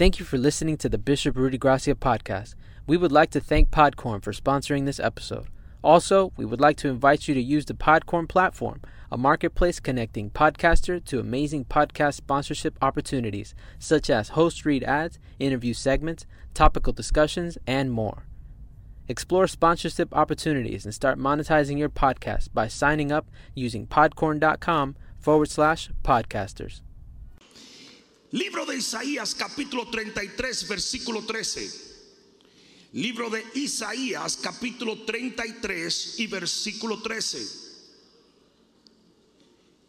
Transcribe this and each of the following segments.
Thank you for listening to the Bishop Rudy Gracia podcast. We would like to thank Podcorn for sponsoring this episode. Also, we would like to invite you to use the Podcorn platform, a marketplace connecting podcaster to amazing podcast sponsorship opportunities, such as host read ads, interview segments, topical discussions, and more. Explore sponsorship opportunities and start monetizing your podcast by signing up using podcorn.com forward slash podcasters. Libro de Isaías capítulo 33 versículo 13. Libro de Isaías capítulo 33 y versículo 13.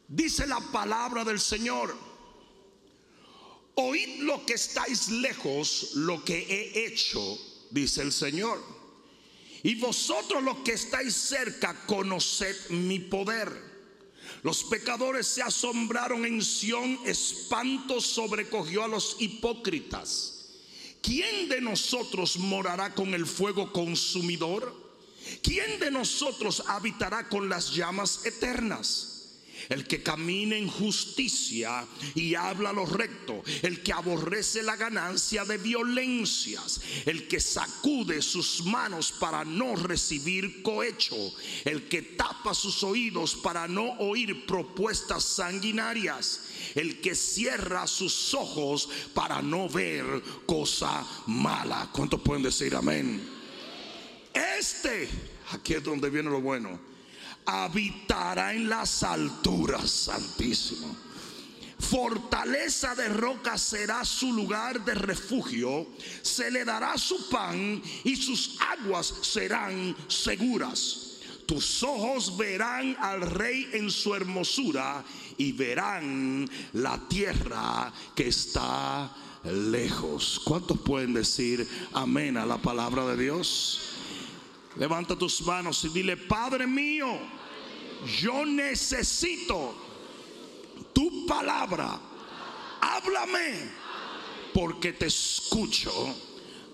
Dice la palabra del Señor. Oíd lo que estáis lejos, lo que he hecho, dice el Señor. Y vosotros los que estáis cerca, conoced mi poder. Los pecadores se asombraron en Sión, espanto sobrecogió a los hipócritas. ¿Quién de nosotros morará con el fuego consumidor? ¿Quién de nosotros habitará con las llamas eternas? El que camina en justicia y habla lo recto, el que aborrece la ganancia de violencias, el que sacude sus manos para no recibir cohecho, el que tapa sus oídos para no oír propuestas sanguinarias, el que cierra sus ojos para no ver cosa mala. ¿Cuántos pueden decir amén? Este, aquí es donde viene lo bueno habitará en las alturas, santísimo. Fortaleza de roca será su lugar de refugio, se le dará su pan y sus aguas serán seguras. Tus ojos verán al rey en su hermosura y verán la tierra que está lejos. ¿Cuántos pueden decir amén a la palabra de Dios? Levanta tus manos y dile, Padre mío, yo necesito tu palabra. Háblame porque te escucho.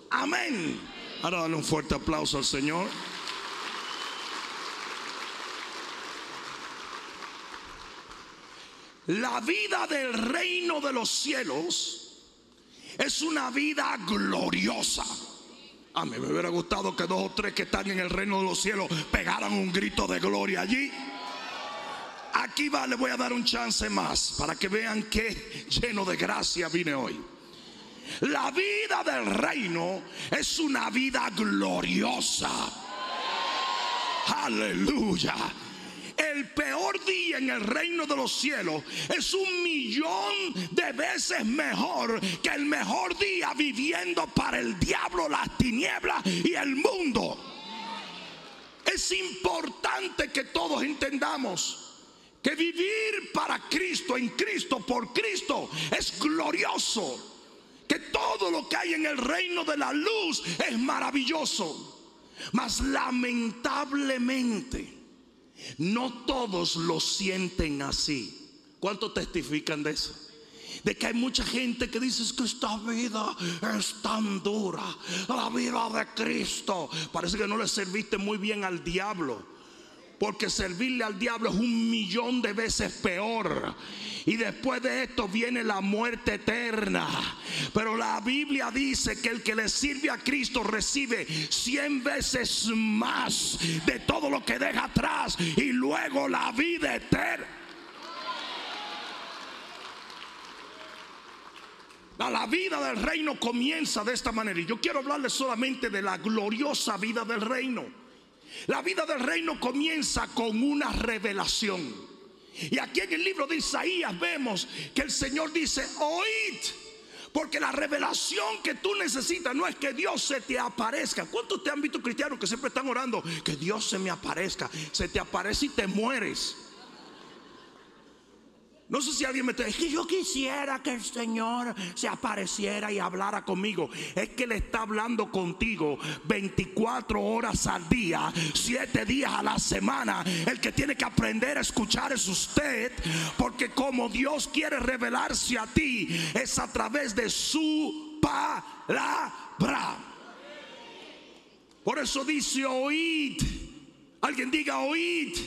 Amén. Ahora dale un fuerte aplauso al Señor. La vida del reino de los cielos es una vida gloriosa. A mí me hubiera gustado que dos o tres que están en el reino de los cielos pegaran un grito de gloria allí. Aquí va, le voy a dar un chance más para que vean que lleno de gracia vine hoy. La vida del reino es una vida gloriosa. Aleluya. El peor día en el reino de los cielos es un millón de veces mejor que el mejor día viviendo para el diablo, las tinieblas y el mundo. Es importante que todos entendamos que vivir para Cristo, en Cristo, por Cristo, es glorioso. Que todo lo que hay en el reino de la luz es maravilloso. Mas lamentablemente, no todos lo sienten así. ¿Cuántos testifican de eso? De que hay mucha gente que dice que esta vida es tan dura. La vida de Cristo. Parece que no le serviste muy bien al diablo. Porque servirle al diablo es un millón de veces peor. Y después de esto viene la muerte eterna. Pero la Biblia dice que el que le sirve a Cristo recibe cien veces más de todo lo que deja atrás. Y luego la vida eterna. La vida del reino comienza de esta manera. Y yo quiero hablarles solamente de la gloriosa vida del reino. La vida del reino comienza con una revelación. Y aquí en el libro de Isaías vemos que el Señor dice, oíd. Porque la revelación que tú necesitas no es que Dios se te aparezca. ¿Cuántos te han visto cristianos que siempre están orando? Que Dios se me aparezca. Se te aparece y te mueres. No sé si alguien me dice, es que yo quisiera que el Señor se apareciera y hablara conmigo. Es que le está hablando contigo 24 horas al día, 7 días a la semana. El que tiene que aprender a escuchar es usted, porque como Dios quiere revelarse a ti, es a través de su palabra. Por eso dice oíd. Alguien diga oíd.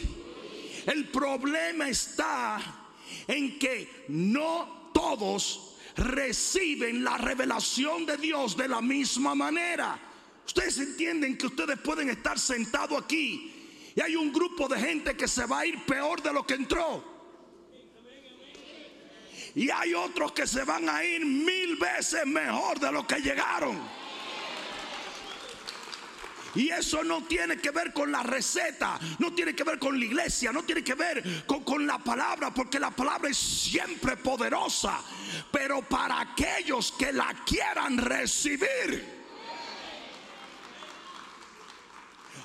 El problema está en que no todos reciben la revelación de Dios de la misma manera. Ustedes entienden que ustedes pueden estar sentados aquí y hay un grupo de gente que se va a ir peor de lo que entró. Y hay otros que se van a ir mil veces mejor de lo que llegaron. Y eso no tiene que ver con la receta, no tiene que ver con la iglesia, no tiene que ver con, la palabra, porque la palabra es siempre poderosa. Pero para aquellos que la quieran recibir.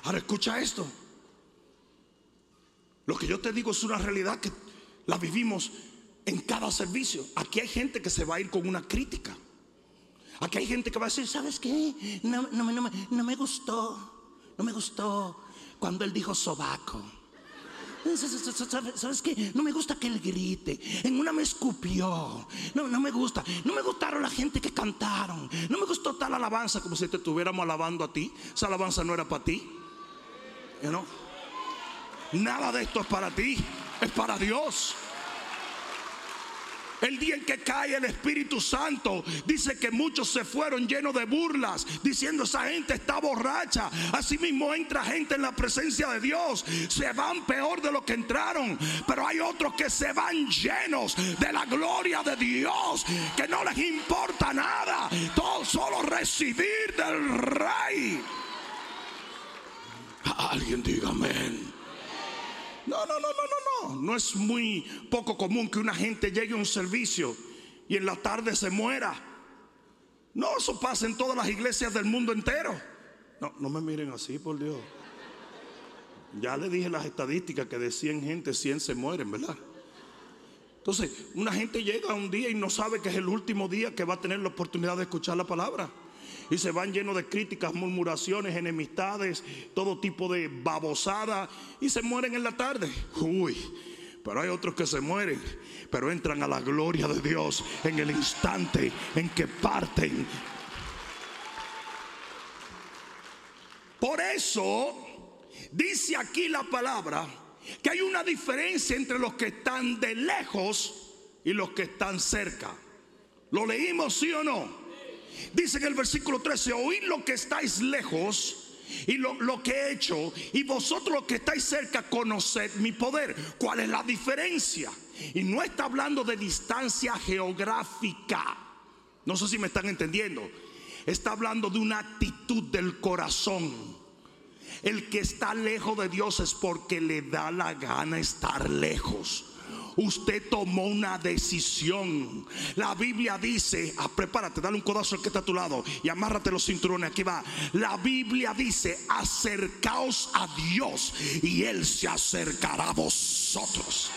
Ahora escucha esto. Lo que yo te digo es una realidad que la vivimos en cada servicio. Aquí hay gente que se va a ir con una crítica. Aquí hay gente que va a decir, ¿sabes qué? No, me gustó, no me gustó cuando él dijo sobaco. ¿Sabes qué? No me gusta que él grite. En una me escupió. No, no me gusta. No me gustaron la gente que cantaron. No me gustó tal alabanza como si te estuviéramos alabando a ti. Esa alabanza no era para ti. You Nada de esto es para ti, es para Dios. El día en que cae el Espíritu Santo, dice que muchos se fueron llenos de burlas, diciendo esa gente está borracha. Asimismo entra gente en la presencia de Dios, se van peor de lo que entraron, pero hay otros que se van llenos de la gloria de Dios, que no les importa nada, todo solo recibir del Rey. Alguien diga amén. No, no, no, no, no, no. No es muy poco común que una gente llegue a un servicio y en la tarde se muera. No, eso pasa en todas las iglesias del mundo entero. No, no me miren así, por Dios. Ya le dije las estadísticas que de 100 gente, 100 se mueren, ¿verdad? Entonces, una gente llega un día y no sabe que es el último día que va a tener la oportunidad de escuchar la palabra y se van llenos de críticas, murmuraciones, enemistades, todo tipo de babosada y se mueren en la tarde. Uy, pero hay otros que se mueren, pero entran a la gloria de Dios en el instante en que parten. Por eso dice aquí la palabra que hay una diferencia entre los que están de lejos y los que están cerca. ¿Lo leímos sí o no? Dice en el versículo 13, oíd lo que estáis lejos y lo, lo, que he hecho, y vosotros los que estáis cerca, conoced mi poder. ¿Cuál es la diferencia? Y no está hablando de distancia geográfica. No sé si me están entendiendo. Está hablando de una actitud del corazón. El que está lejos de Dios es porque le da la gana estar lejos usted tomó una decisión. La Biblia dice, ah, prepárate, dale un codazo al que está a tu lado y amárrate los cinturones. Aquí va. La Biblia dice, acercaos a Dios y Él se acercará a vosotros.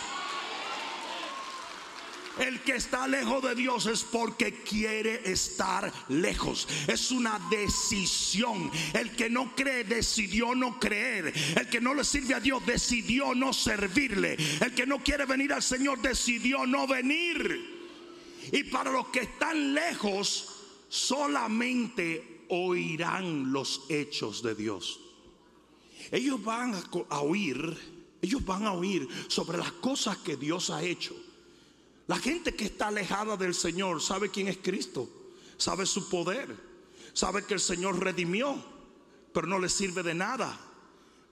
El que está lejos de Dios es porque quiere estar lejos. Es una decisión. El que no cree decidió no creer. El que no le sirve a Dios decidió no servirle. El que no quiere venir al Señor decidió no venir. Y para los que están lejos, solamente oirán los hechos de Dios. Ellos van a oír, ellos van a oír sobre las cosas que Dios ha hecho. La gente que está alejada del Señor sabe quién es Cristo, sabe su poder, sabe que el Señor redimió, pero no le sirve de nada,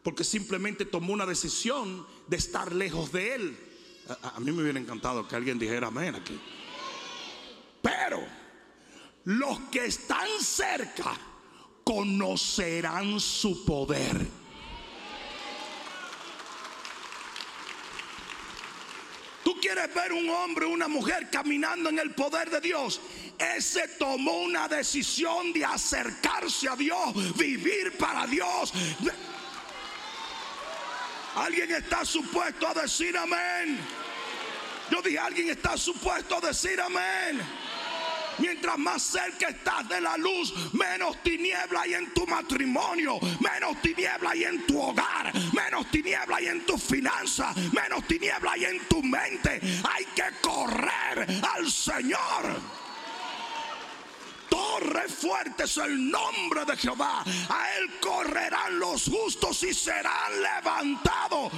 porque simplemente tomó una decisión de estar lejos de Él. A, mí me hubiera encantado que alguien dijera amén aquí. Pero los que están cerca conocerán su poder. Quieres ver un hombre o una mujer caminando en el poder de Dios, ese tomó una decisión de acercarse a Dios, vivir para Dios. ¿Alguien está supuesto a decir amén? Yo dije, ¿alguien está supuesto a decir amén? Mientras más cerca estás de la luz, menos tiniebla hay en tu matrimonio, menos tiniebla hay en tu hogar, menos tiniebla hay en tu finanzas, menos tiniebla hay en tu mente. Hay que correr al Señor torre fuerte es el nombre de Jehová. A él correrán los justos y serán levantados.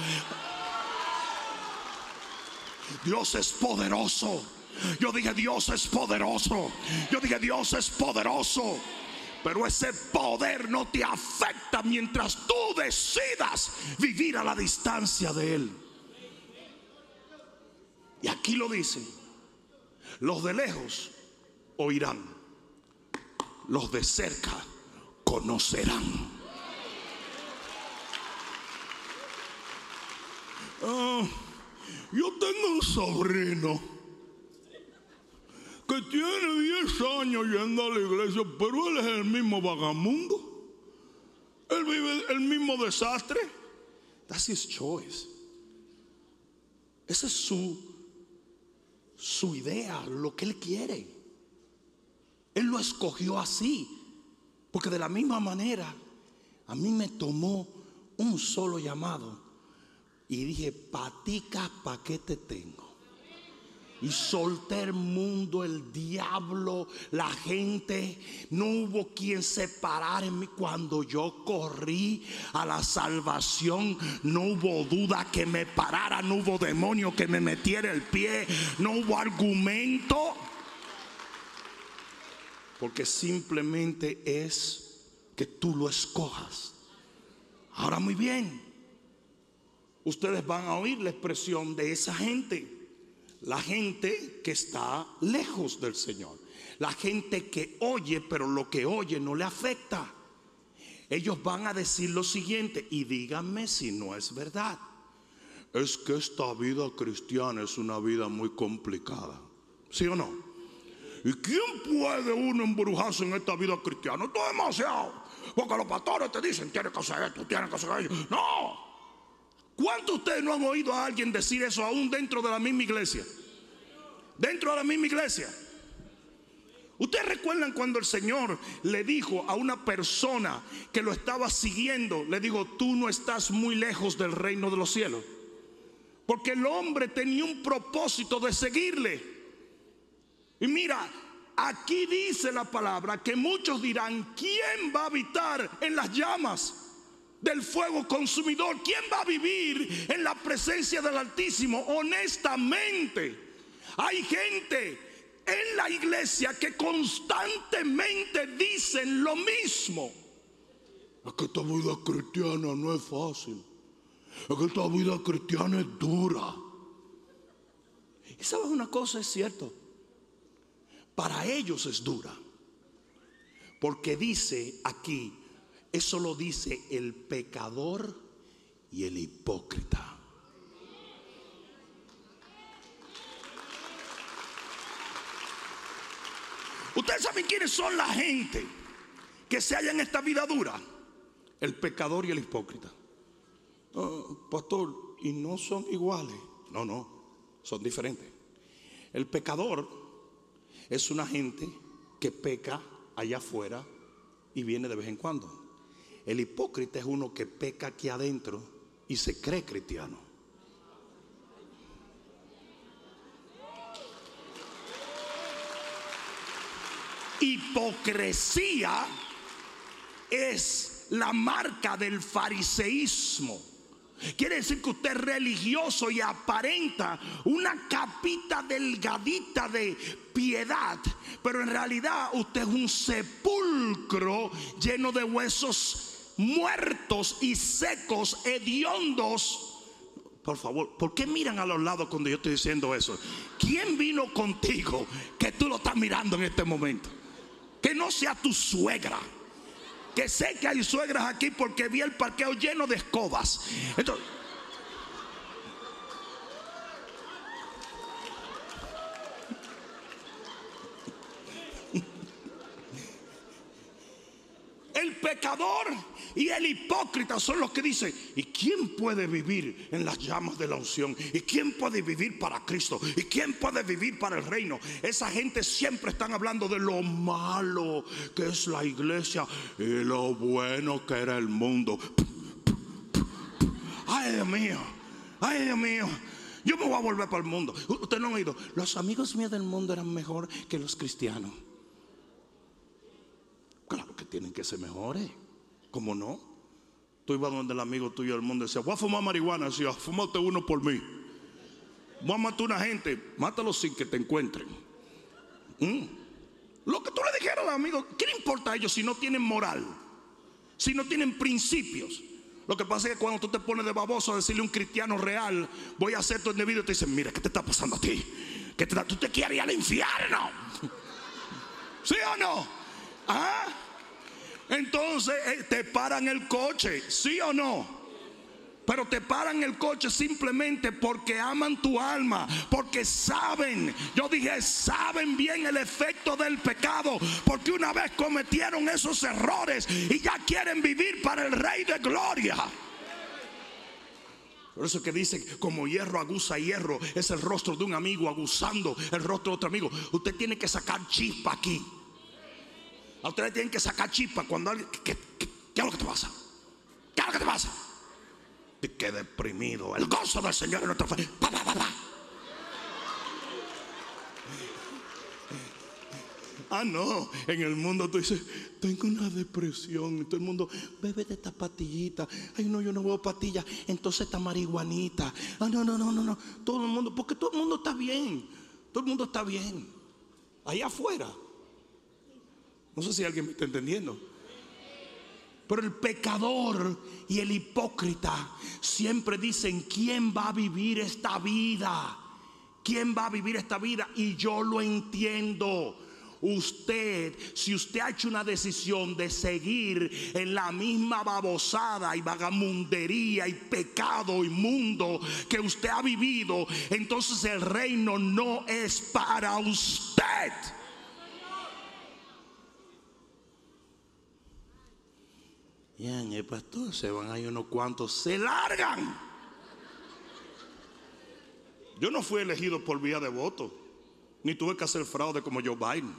Dios es poderoso. Yo dije, Dios es poderoso. Yo dije, Dios es poderoso. Pero ese poder no te afecta mientras tú decidas vivir a la distancia de Él. Y aquí lo dice, los de lejos oirán, los de cerca conocerán. Ah, yo tengo un sobrino que tiene 10 años yendo a la iglesia, pero él es el mismo vagamundo. Él vive el mismo desastre. That's his choice. Esa es su, su idea, lo que él quiere. Él lo escogió así. Porque de la misma manera, a mí me tomó un solo llamado. Y dije, patica, ¿pa' qué te tengo? Y solté el mundo, el diablo, la gente. No hubo quien se parara en mí cuando yo corrí a la salvación. No hubo duda que me parara, no hubo demonio que me metiera el pie, no hubo argumento. Porque simplemente es que tú lo escojas. Ahora muy bien, ustedes van a oír la expresión de esa gente la gente que está lejos del Señor. La gente que oye, pero lo que oye no le afecta. Ellos van a decir lo siguiente, y díganme si no es verdad. Es que esta vida cristiana es una vida muy complicada. ¿Sí o no? ¿Y quién puede uno embrujarse en esta vida cristiana? Esto es demasiado. Porque los pastores te dicen, tienes que hacer esto, tienes que hacer eso. No, ¿Cuántos de ustedes no han oído a alguien decir eso aún dentro de la misma iglesia? Dentro de la misma iglesia. Ustedes recuerdan cuando el Señor le dijo a una persona que lo estaba siguiendo, le dijo, tú no estás muy lejos del reino de los cielos. Porque el hombre tenía un propósito de seguirle. Y mira, aquí dice la palabra que muchos dirán, ¿quién va a habitar en las llamas? Del fuego consumidor. ¿Quién va a vivir en la presencia del Altísimo? Honestamente, hay gente en la iglesia que constantemente dicen lo mismo. Es que esta vida cristiana no es fácil. Es que esta vida cristiana es dura. Y sabes una cosa, es cierto. Para ellos es dura. Porque dice aquí, eso lo dice el pecador y el hipócrita. Ustedes saben quiénes son la gente que se halla en esta vida dura. El pecador y el hipócrita. pastor, ¿y no son iguales? No, no, son diferentes. El pecador es una gente que peca allá afuera y viene de vez en cuando. El hipócrita es uno que peca aquí adentro y se cree cristiano. Hipocresía es la marca del fariseísmo. Quiere decir que usted es religioso y aparenta una capita delgadita de piedad, pero en realidad usted es un sepulcro lleno de huesos muertos y secos, hediondos. Por favor, ¿por qué miran a los lados cuando yo estoy diciendo eso? ¿Quién vino contigo que tú lo estás mirando en este momento? Que no sea tu suegra. Que sé que hay suegras aquí porque vi el parqueo lleno de escobas. Entonces, el pecador y el hipócrita son los que dicen, ¿y quién puede vivir en las llamas de la unción? ¿Y quién puede vivir para Cristo? ¿Y quién puede vivir para el reino? Esa gente siempre están hablando de lo malo que es la iglesia y lo bueno que era el mundo. Ay, Dios mío, ay, Dios mío. Yo me voy a volver para el mundo. Ustedes no han oído. Los amigos míos del mundo eran mejor que los cristianos. Claro que tienen que ser mejores. ¿Cómo no? Tú ibas donde el amigo tuyo del mundo decía, voy a fumar marihuana. Decía, fumate uno por mí. Voy a matar a una gente, mátalo sin que te encuentren. Mm. Lo que tú le dijeras amigo, ¿qué le importa a ellos si no tienen moral? Si no tienen principios. Lo que pasa es que cuando tú te pones de baboso a decirle a un cristiano real, voy a hacer el debido, te dicen, mira, ¿qué te está pasando a ti? ¿Qué ¿Tú te quieres ir al infierno? ¿Sí o no? ¿Ah? Entonces eh, te paran el coche, ¿sí o no? Pero te paran el coche simplemente porque aman tu alma, porque saben, yo dije, saben bien el efecto del pecado, porque una vez cometieron esos errores y ya quieren vivir para el Rey de Gloria. Por eso que dice, como hierro aguza hierro, es el rostro de un amigo aguzando el rostro de otro amigo. Usted tiene que sacar chispa aquí. A ustedes tienen que sacar chispa cuando alguien... ¿Qué, es lo que te pasa? ¿Qué es lo que te pasa? que deprimido. El gozo del Señor en nuestra fe. Ah, no, en el mundo tú dices, tengo una depresión. todo el mundo, bebe de esta pastillita. Ay, no, yo no veo pastillas. Entonces esta marihuanita. Ah, no, no, no, no, no. Todo el mundo, porque todo el mundo está bien. Todo el mundo está bien. Allá afuera. No sé si alguien me está entendiendo. Pero el pecador y el hipócrita siempre dicen, ¿quién va a vivir esta vida? ¿Quién va a vivir esta vida? Y yo lo entiendo. Usted, si usted ha hecho una decisión de seguir en la misma babosada y vagamundería y pecado inmundo que usted ha vivido, entonces el reino no es para usted. Y el pastor se van ahí unos cuantos, se largan. Yo no fui elegido por vía de voto, ni tuve que hacer fraude como Joe Biden.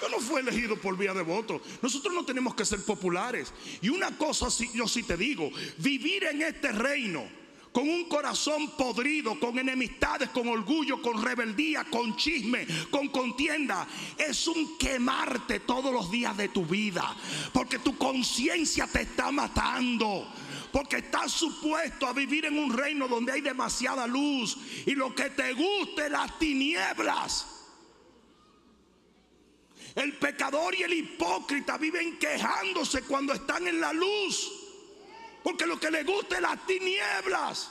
Yo no fui elegido por vía de voto. Nosotros no tenemos que ser populares. Y una cosa yo sí te digo, vivir en este reino con un corazón podrido, con enemistades, con orgullo, con rebeldía, con chisme, con contienda, es un quemarte todos los días de tu vida, porque tu conciencia te está matando. Porque estás supuesto a vivir en un reino donde hay demasiada luz y lo que te guste las tinieblas. El pecador y el hipócrita viven quejándose cuando están en la luz. Porque lo que le gusta es las tinieblas.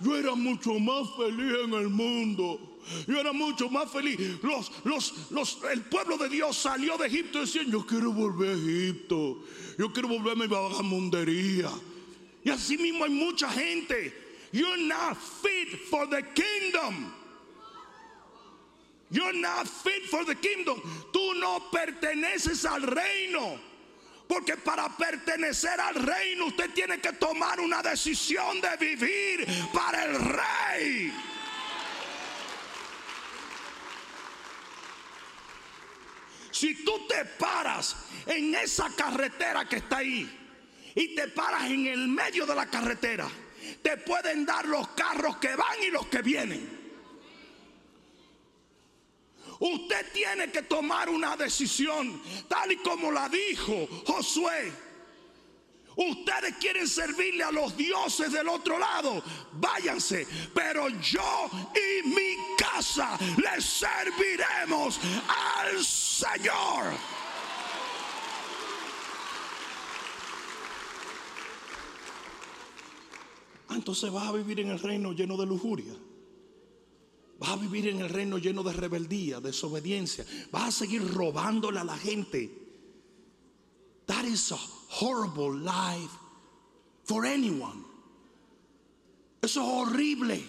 Yo era mucho más feliz en el mundo. Yo era mucho más feliz. Los, los, los, el pueblo de Dios salió de Egipto decían, yo quiero volver a Egipto. Yo quiero volver a mi vagamundería. Y así mismo hay mucha gente. You're not fit for the kingdom. You're not fit for the kingdom. Tú no perteneces al reino. Porque para pertenecer al reino usted tiene que tomar una decisión de vivir para el rey. Si tú te paras en esa carretera que está ahí y te paras en el medio de la carretera, te pueden dar los carros que van y los que vienen. Usted tiene que tomar una decisión, tal y como la dijo Josué. Ustedes quieren servirle a los dioses del otro lado, váyanse. Pero yo y mi casa le serviremos al Señor. Entonces vas a vivir en el reino lleno de lujuria. Vas a vivir en el reino lleno de rebeldía, desobediencia. Vas a seguir robándole a la gente. That is a horrible life for anyone. Eso es horrible.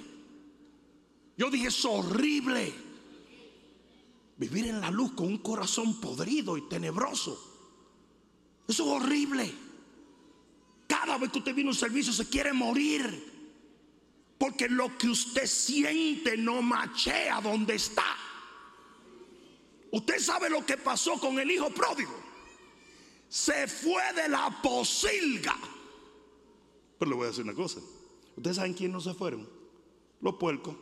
Yo dije, es horrible. Vivir en la luz con un corazón podrido y tenebroso. Eso es horrible. Cada vez que usted viene a un servicio se quiere morir. Porque lo que usted siente no machea donde está. Usted sabe lo que pasó con el hijo pródigo. Se fue de la posilga. Pero le voy a decir una cosa. ¿Ustedes saben quién no se fueron? Los puercos.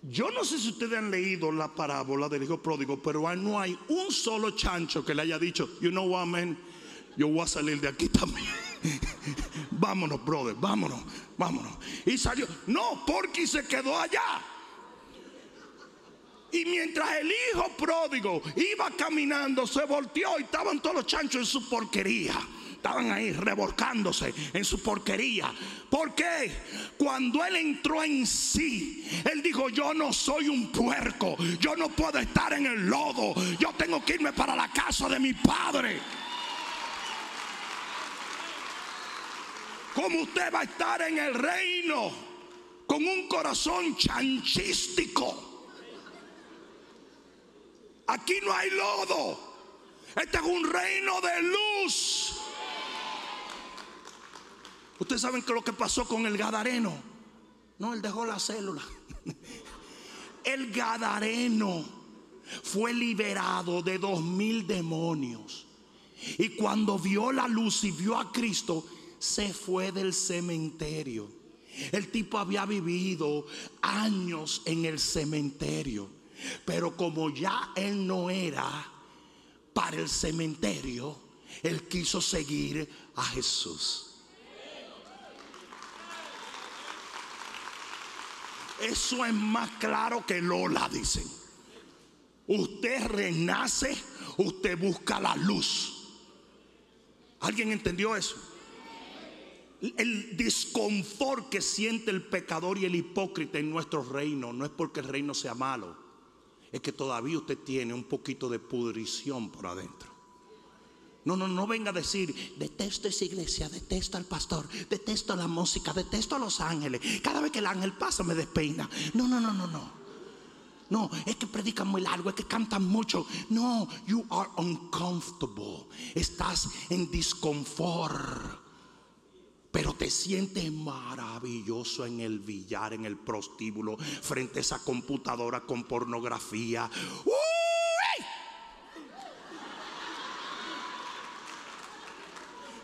Yo no sé si ustedes han leído la parábola del hijo pródigo, pero no hay un solo chancho que le haya dicho, you know what, man, yo voy a salir de aquí también. vámonos, brother, vámonos, vámonos. Y salió, no, porque se quedó allá. Y mientras el hijo pródigo iba caminando, se volteó y estaban todos los chanchos en su porquería. Estaban ahí revolcándose en su porquería. ¿Por qué? Cuando él entró en sí, él dijo, yo no soy un puerco, yo no puedo estar en el lodo, yo tengo que irme para la casa de mi padre. ¿Cómo usted va a estar en el reino con un corazón chanchístico? Aquí no hay lodo. Este es un reino de luz. Ustedes saben que lo que pasó con el Gadareno. No, él dejó la célula. El Gadareno fue liberado de dos mil demonios. Y cuando vio la luz y vio a Cristo, se fue del cementerio. El tipo había vivido años en el cementerio. Pero como ya él no era para el cementerio, él quiso seguir a Jesús. Eso es más claro que Lola, dicen. Usted renace, usted busca la luz. ¿Alguien entendió eso? El disconfort que siente el pecador y el hipócrita en nuestro reino no es porque el reino sea malo es que todavía usted tiene un poquito de pudrición por adentro. No, no, no venga a decir, detesto esa iglesia, detesto al pastor, detesto la música, detesto a los ángeles. Cada vez que el ángel pasa me despeina. No, no, no, no, no. No, es que predican muy largo, es que cantan mucho. No, you are uncomfortable. Estás en disconfort pero te sientes maravilloso en el billar, en el prostíbulo, frente a esa computadora con pornografía.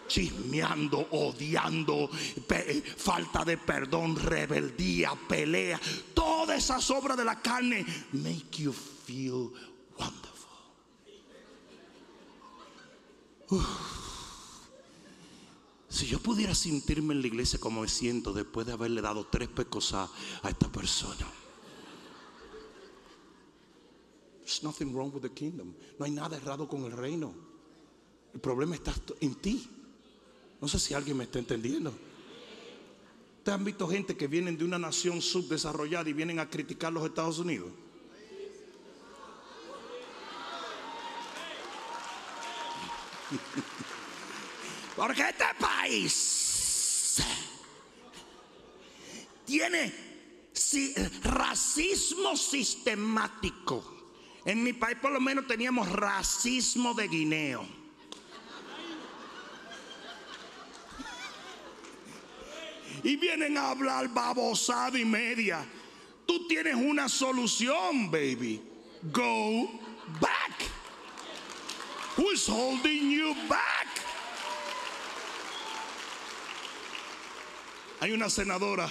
chismeando, odiando, falta de perdón, rebeldía, pelea, todas esas obras de la carne make you feel wonderful. Si yo pudiera sentirme en la iglesia como me siento después de haberle dado tres pecos a, esta persona. There's nothing wrong with the kingdom. No hay nada errado con el reino. El problema está en ti. No sé si alguien me está entendiendo. ¿Ustedes han visto gente que vienen de una nación subdesarrollada y vienen a criticar los Estados Unidos? Porque este país tiene racismo sistemático. En mi país por lo menos teníamos racismo de guineo. Y vienen a hablar babosada y media. Tú tienes una solución, baby. Go back. Who's holding you back? Hay una senadora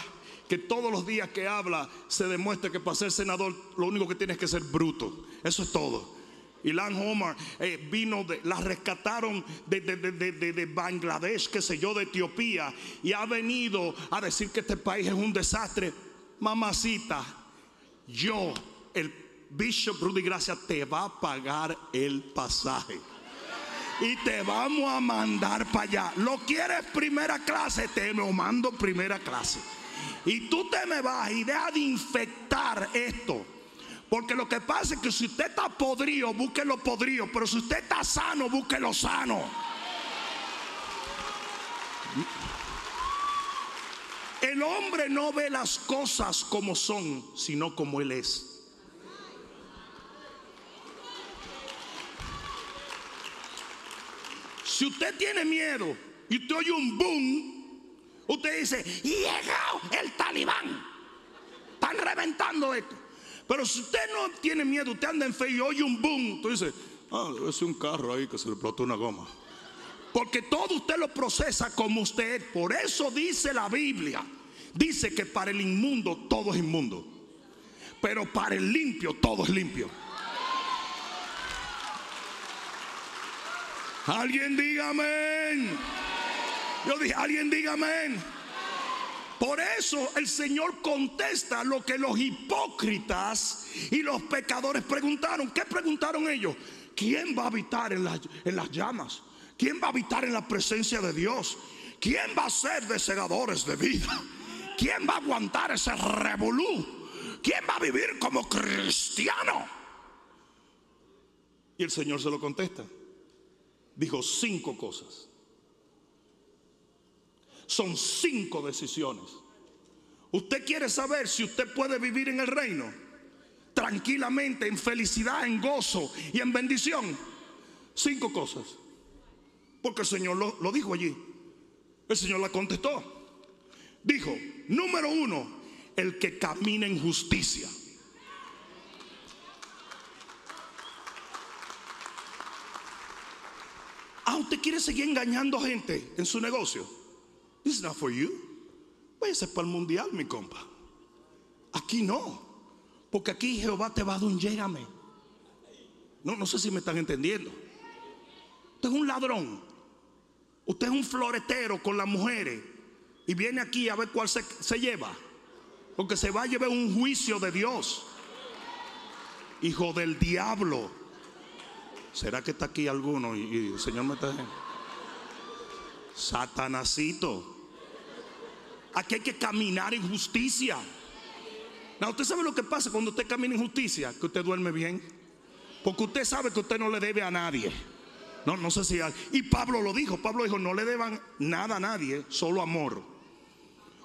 que todos los días que habla se demuestra que para ser senador lo único que tiene es que ser bruto. Eso es todo. Y Lan Homer eh, vino, de, la rescataron de, de, Bangladesh, qué sé yo, de Etiopía, y ha venido a decir que este país es un desastre. Mamacita, yo, el Bishop Rudy Gracia, te va a pagar el pasaje y te vamos a mandar para allá. ¿Lo quieres primera clase? Te lo mando primera clase. Y tú te me vas y deja de infectar esto. Porque lo que pasa es que si usted está podrido, búsquelo podrido. Pero si usted está sano, búsquelo sano. El hombre no ve las cosas como son, sino como él es. Si usted tiene miedo y usted oye un boom, usted dice, llegado el talibán. Están reventando esto. Pero si usted no tiene miedo, usted anda en fe y oye un boom, usted dice, ah, es un carro ahí que se le explotó una goma. Porque todo usted lo procesa como usted Por eso dice la Biblia. Dice que para el inmundo todo es inmundo. pero para el limpio todo es limpio. Alguien diga amén. Yo dije, alguien diga amén. Por eso el Señor contesta lo que los hipócritas y los pecadores preguntaron. ¿Qué preguntaron ellos? ¿Quién va a habitar en las, en las llamas? ¿Quién va a habitar en la presencia de Dios? ¿Quién va a ser de segadores de vida? ¿Quién va a aguantar ese revolú? ¿Quién va a vivir como cristiano? Y el Señor se lo contesta. Dijo cinco cosas. Son cinco decisiones. Usted quiere saber si usted puede vivir en el reino tranquilamente, en felicidad, en gozo y en bendición. Cinco cosas. Porque el Señor lo, dijo allí. El Señor la contestó. Dijo, número uno, el que camina en justicia. Ah, usted quiere seguir engañando gente en su negocio. This is not for you. Váyase para el mundial, mi compa. Aquí no. Porque aquí Jehová te va a dar un llégame. No, no sé si me están entendiendo. Usted es un ladrón. Usted es un floretero con las mujeres. Y viene aquí a ver cuál se, se lleva. Porque se va a llevar un juicio de Dios. Hijo del diablo. ¿Será que está aquí alguno? Y, el Señor me está diciendo. Aquí hay que caminar en justicia. Usted sabe lo que pasa cuando usted camina en justicia, que usted duerme bien. Porque usted sabe que usted no le debe a nadie. No, no sé si. Y Pablo lo dijo. Pablo dijo: No le deban nada a nadie, solo amor.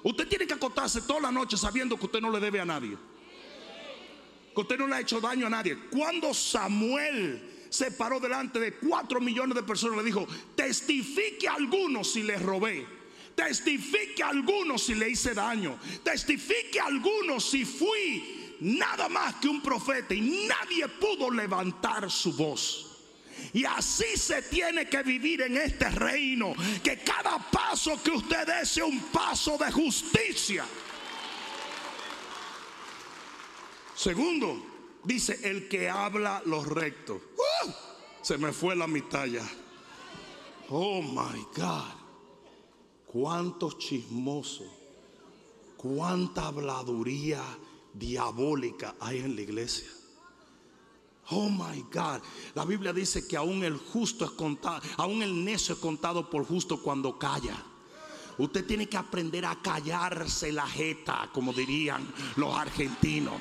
Usted tiene que acotarse toda la noche sabiendo que usted no le debe a nadie. Que usted no le ha hecho daño a nadie. Cuando Samuel se paró delante de cuatro millones de personas, le dijo: Testifique a algunos si les robé. Testifique a algunos si le hice daño. Testifique a algunos si fui nada más que un profeta y nadie pudo levantar su voz. Y así se tiene que vivir en este reino. Que cada paso que usted dé un paso de justicia. Segundo, dice el que habla los rectos. ¡Uh! Se me fue la mitad ya. Oh my God. Cuántos chismosos. Cuánta habladuría diabólica hay en la iglesia. Oh my God. La Biblia dice que aún el justo es contado, aún el necio es contado por justo cuando calla. Usted tiene que aprender a callarse la jeta, como dirían los argentinos.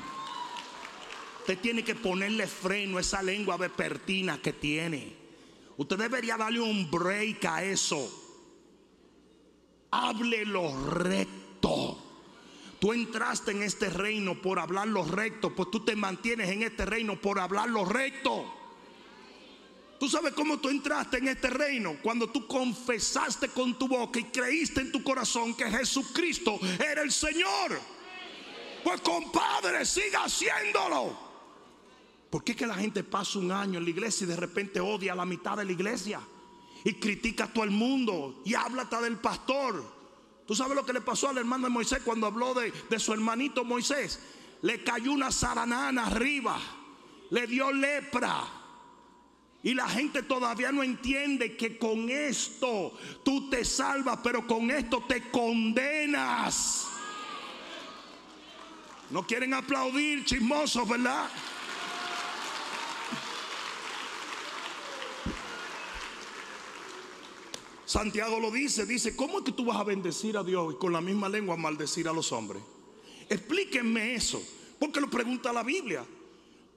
Usted tiene que ponerle freno a esa lengua vespertina que tiene. Usted debería darle un break a eso. Hable lo recto. Tú entraste en este reino por hablar lo recto, pues tú te mantienes en este reino por hablar lo recto. Tú sabes cómo tú entraste en este reino cuando tú confesaste con tu boca y creíste en tu corazón que Jesucristo era el Señor. Pues compadre, siga haciéndolo. ¿Por qué que la gente pasa un año en la iglesia y de repente odia a la mitad de la iglesia? Y critica a todo el mundo y habla hasta del pastor. ¿Tú sabes lo que le pasó al hermano de Moisés cuando habló de, de su hermanito Moisés? Le cayó una zaranana arriba, le dio lepra. Y la gente todavía no entiende que con esto tú te salvas, pero con esto te condenas. No quieren aplaudir, chismosos, ¿verdad? Santiago lo dice, dice, ¿cómo es que tú vas a bendecir a Dios y con la misma lengua maldecir a los hombres? Explíquenme eso, porque lo pregunta la Biblia.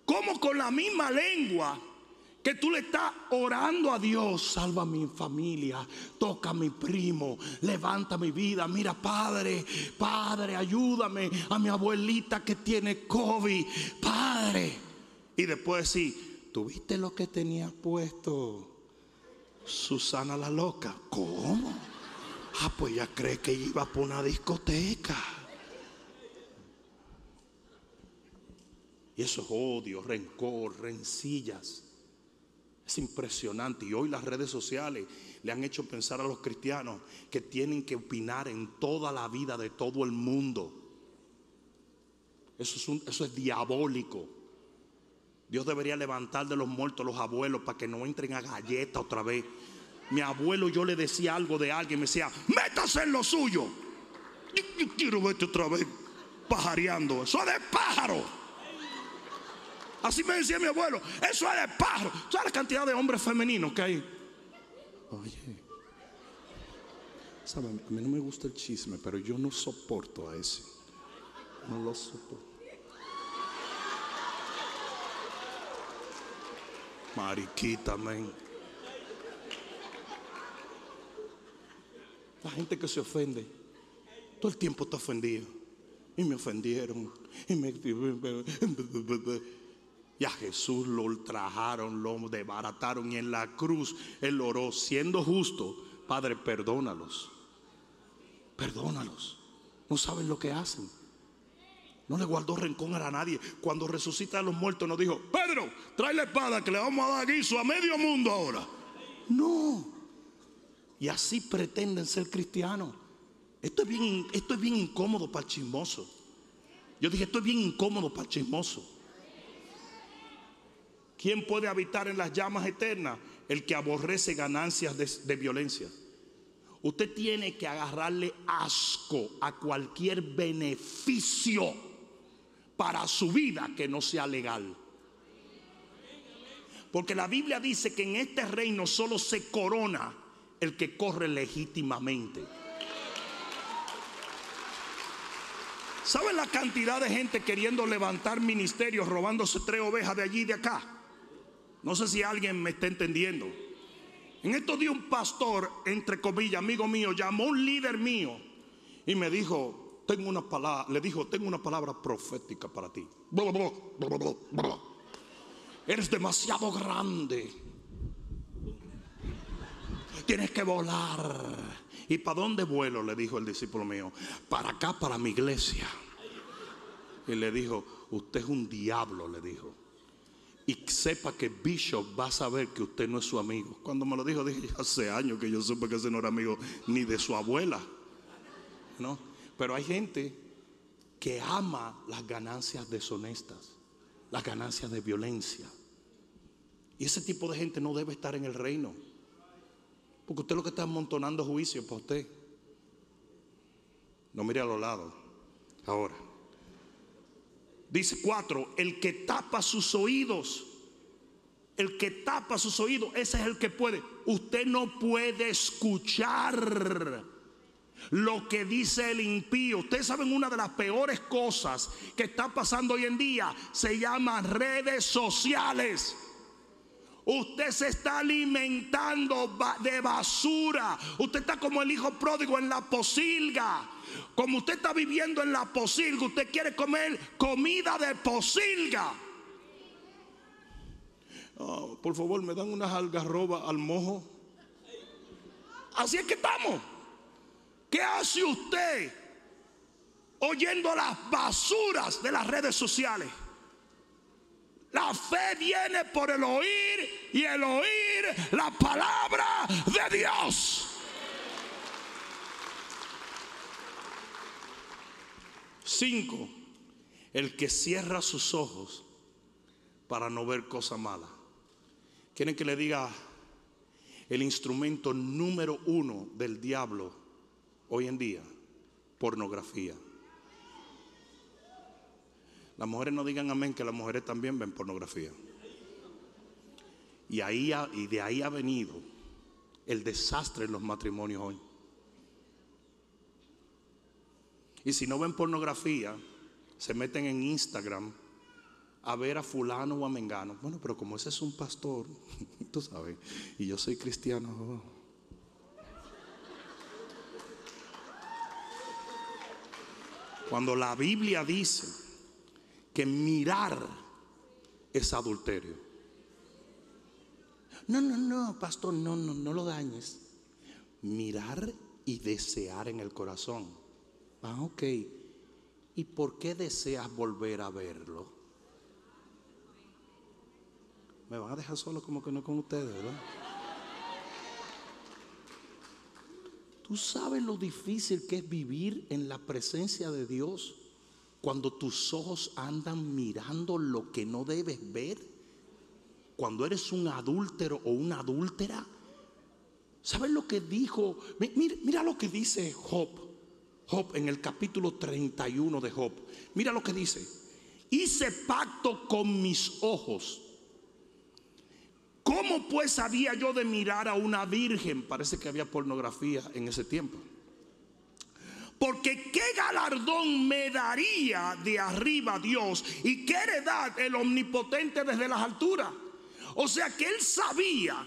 ¿Cómo con la misma lengua que tú le estás orando a Dios, salva mi familia, toca a mi primo, levanta mi vida, mira Padre, Padre, ayúdame a mi abuelita que tiene COVID, Padre. Y después sí, ¿tuviste lo que tenía puesto? Susana la loca. ¿Cómo? Ah, pues ella cree que iba por una discoteca. Y eso es odio, rencor, rencillas. Es impresionante. Y hoy las redes sociales le han hecho pensar a los cristianos que tienen que opinar en toda la vida de todo el mundo. Eso es, eso es diabólico. Dios debería levantar de los muertos los abuelos para que no entren a galleta otra vez. Mi abuelo yo le decía algo de alguien, me decía, métase en lo suyo. Yo, yo quiero verte otra vez pajareando. Eso es de pájaro. Así me decía mi abuelo, eso es de pájaro. ¿Sabes la cantidad de hombres femeninos que hay? Oye, ¿sabe? A mí no me gusta el chisme, pero yo no soporto a ese. No lo soporto. Mariquita, men. La gente que se ofende, todo el tiempo está ofendido. Y me ofendieron. Y, me, y a Jesús lo ultrajaron, lo desbarataron. Y en la cruz él oró, siendo justo, Padre, perdónalos. Perdónalos. No saben lo que hacen. No le guardó rencor a nadie. Cuando resucita a los muertos, nos dijo: Pedro, trae la espada que le vamos a dar guiso a medio mundo ahora. No. Y así pretenden ser cristianos. Esto es bien, esto es bien incómodo para el chismoso. Yo dije: Esto es bien incómodo para el chismoso. ¿Quién puede habitar en las llamas eternas? El que aborrece ganancias de violencia. Usted tiene que agarrarle asco a cualquier beneficio para su vida que no sea legal. Porque la Biblia dice que en este reino solo se corona el que corre legítimamente. ¿Saben la cantidad de gente queriendo levantar ministerios robándose tres ovejas de allí y de acá? No sé si alguien me está entendiendo. En estos días un pastor, entre comillas, amigo mío, llamó a un líder mío y me dijo, tengo una palabra, le dijo, tengo una palabra profética para ti. Eres demasiado grande. Tienes que volar. ¿Y para dónde vuelo? Le dijo el discípulo mío. Para acá, para mi iglesia. Y le dijo, usted es un diablo, le dijo. Y sepa que Bishop va a saber que usted no es su amigo. Cuando me lo dijo, dije, hace años que yo supe que ese no era amigo ni de su abuela. ¿No? Pero hay gente que ama las ganancias deshonestas, las ganancias de violencia. Y ese tipo de gente no debe estar en el reino. Porque usted lo que está amontonando juicio para usted. No mire a los lados. Ahora. Dice cuatro, el que tapa sus oídos. El que tapa sus oídos, ese es el que puede. Usted no puede escuchar lo que dice el impío. Ustedes saben una de las peores cosas que está pasando hoy en día. Se llaman redes sociales. Usted se está alimentando de basura. Usted está como el hijo pródigo en la posilga. Como usted está viviendo en la posilga, usted quiere comer comida de posilga. Oh, por favor, me dan unas algarrobas al mojo. Así es que estamos. ¿Qué hace usted oyendo las basuras de las redes sociales? La fe viene por el oír y el oír la palabra de Dios. Cinco, el que cierra sus ojos para no ver cosa mala. ¿Quieren que le diga el instrumento número uno del diablo hoy en día? Pornografía. Las mujeres no digan amén que las mujeres también ven pornografía. Y, de ahí ha venido el desastre en los matrimonios hoy. Y si no ven pornografía, se meten en Instagram a ver a fulano o a mengano. Bueno, pero como ese es un pastor, tú sabes, y yo soy cristiano. oh. Cuando la Biblia dice que mirar es adulterio. No, no, no, pastor, no, no, no lo dañes. Mirar y desear en el corazón. Ah, ok. ¿Y por qué deseas volver a verlo? Me van a dejar solo como que no con ustedes, ¿verdad? Tú sabes lo difícil que es vivir en la presencia de Dios Cuando tus ojos andan mirando lo que no debes ver, cuando eres un adúltero o una adúltera, ¿sabes lo que dijo? Mira, lo que dice Job. Job en el capítulo 31 de Job. Mira lo que dice. Hice pacto con mis ojos. ¿Cómo pues había yo de mirar a una virgen? Parece que había pornografía en ese tiempo. Porque qué galardón me daría de arriba Dios y qué heredad el omnipotente desde las alturas. O sea que él sabía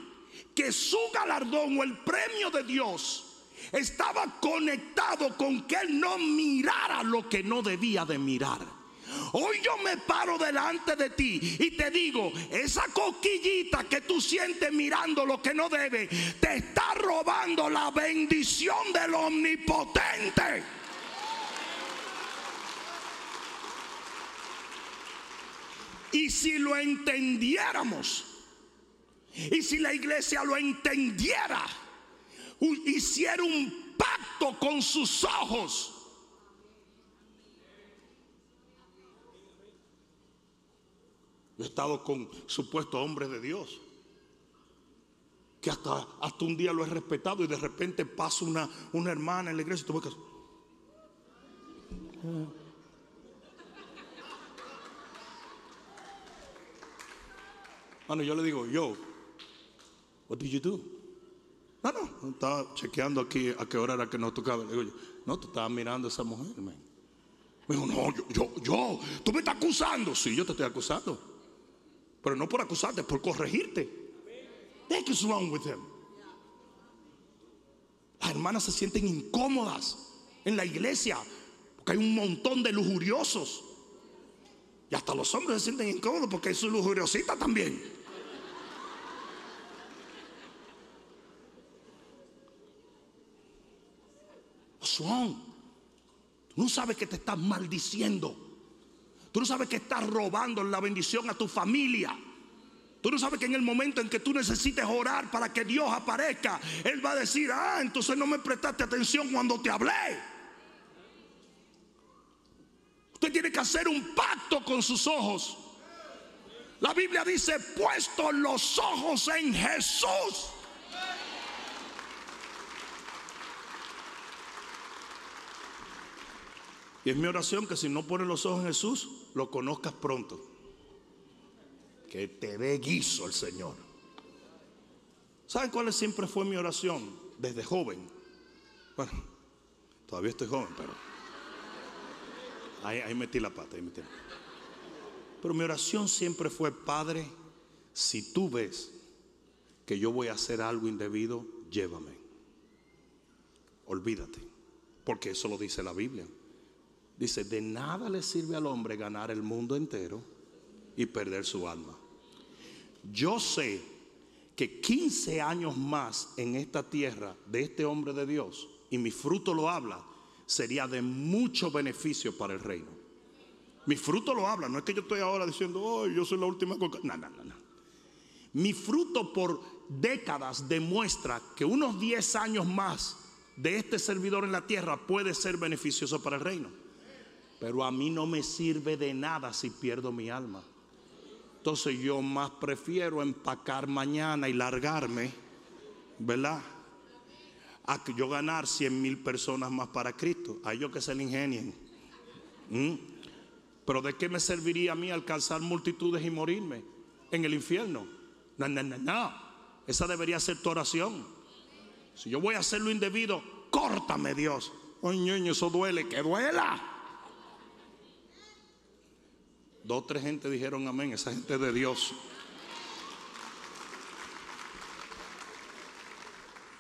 que su galardón o el premio de Dios estaba conectado con que él no mirara lo que no debía de mirar. Hoy yo me paro delante de ti y te digo, esa coquillita que tú sientes mirando lo que no debe, te está robando la bendición del omnipotente. Y si lo entendiéramos, y si la iglesia lo entendiera, hiciera un pacto con sus ojos. Yo he estado con supuestos hombres de Dios. Que hasta, hasta un día lo he respetado y de repente pasa una, una hermana en la iglesia y ves que... Bueno, yo le digo, yo, what did you do? No, no, estaba chequeando aquí a qué hora era que nos tocaba. Le digo yo, no, tú estabas mirando a esa mujer, Me dijo, no, yo, yo, yo, tú me estás acusando. Sí, yo te estoy acusando. Pero no por acusarte, por corregirte. What is wrong with him? Las hermanas se sienten incómodas en la iglesia porque hay un montón de lujuriosos. Y hasta los hombres se sienten incómodos porque hay su lujuriosita también. Tú no sabes que te estás maldiciendo. Tú no sabes que estás robando la bendición a tu familia. Tú no sabes que en el momento en que tú necesites orar para que Dios aparezca, Él va a decir, ah, entonces no me prestaste atención cuando te hablé. Usted tiene que hacer un pacto con sus ojos. La Biblia dice, puesto los ojos en Jesús. Y es mi oración que si no pones los ojos en Jesús, lo conozcas pronto. Que te dé guiso el Señor. ¿Saben cuál siempre fue mi oración desde joven? Bueno, todavía estoy joven, pero ahí, metí la pata, ahí metí Pero mi oración siempre fue, Padre, si tú ves que yo voy a hacer algo indebido, llévame. Olvídate, porque eso lo dice la Biblia. Dice, de nada le sirve al hombre ganar el mundo entero y perder su alma. Yo sé que 15 años más en esta tierra de este hombre de Dios, y mi fruto lo habla, sería de mucho beneficio para el reino. Mi fruto lo habla, no es que yo estoy ahora diciendo, oh, yo soy la última coca. No, no, no, no. Mi fruto por décadas demuestra que unos 10 años más de este servidor en la tierra puede ser beneficioso para el reino. Pero a mí no me sirve de nada si pierdo mi alma. Entonces yo más prefiero empacar mañana y largarme, ¿verdad? A que yo ganar 100 mil personas más para Cristo. A ellos que se le ingenien. ¿Mm? Pero ¿de qué me serviría a mí alcanzar multitudes y morirme en el infierno? No, no, no, no. Esa debería ser tu oración. Si yo voy a hacer lo indebido, córtame Dios. Oye, eso duele, que duela. Dos tres gente dijeron amén, esa gente de Dios.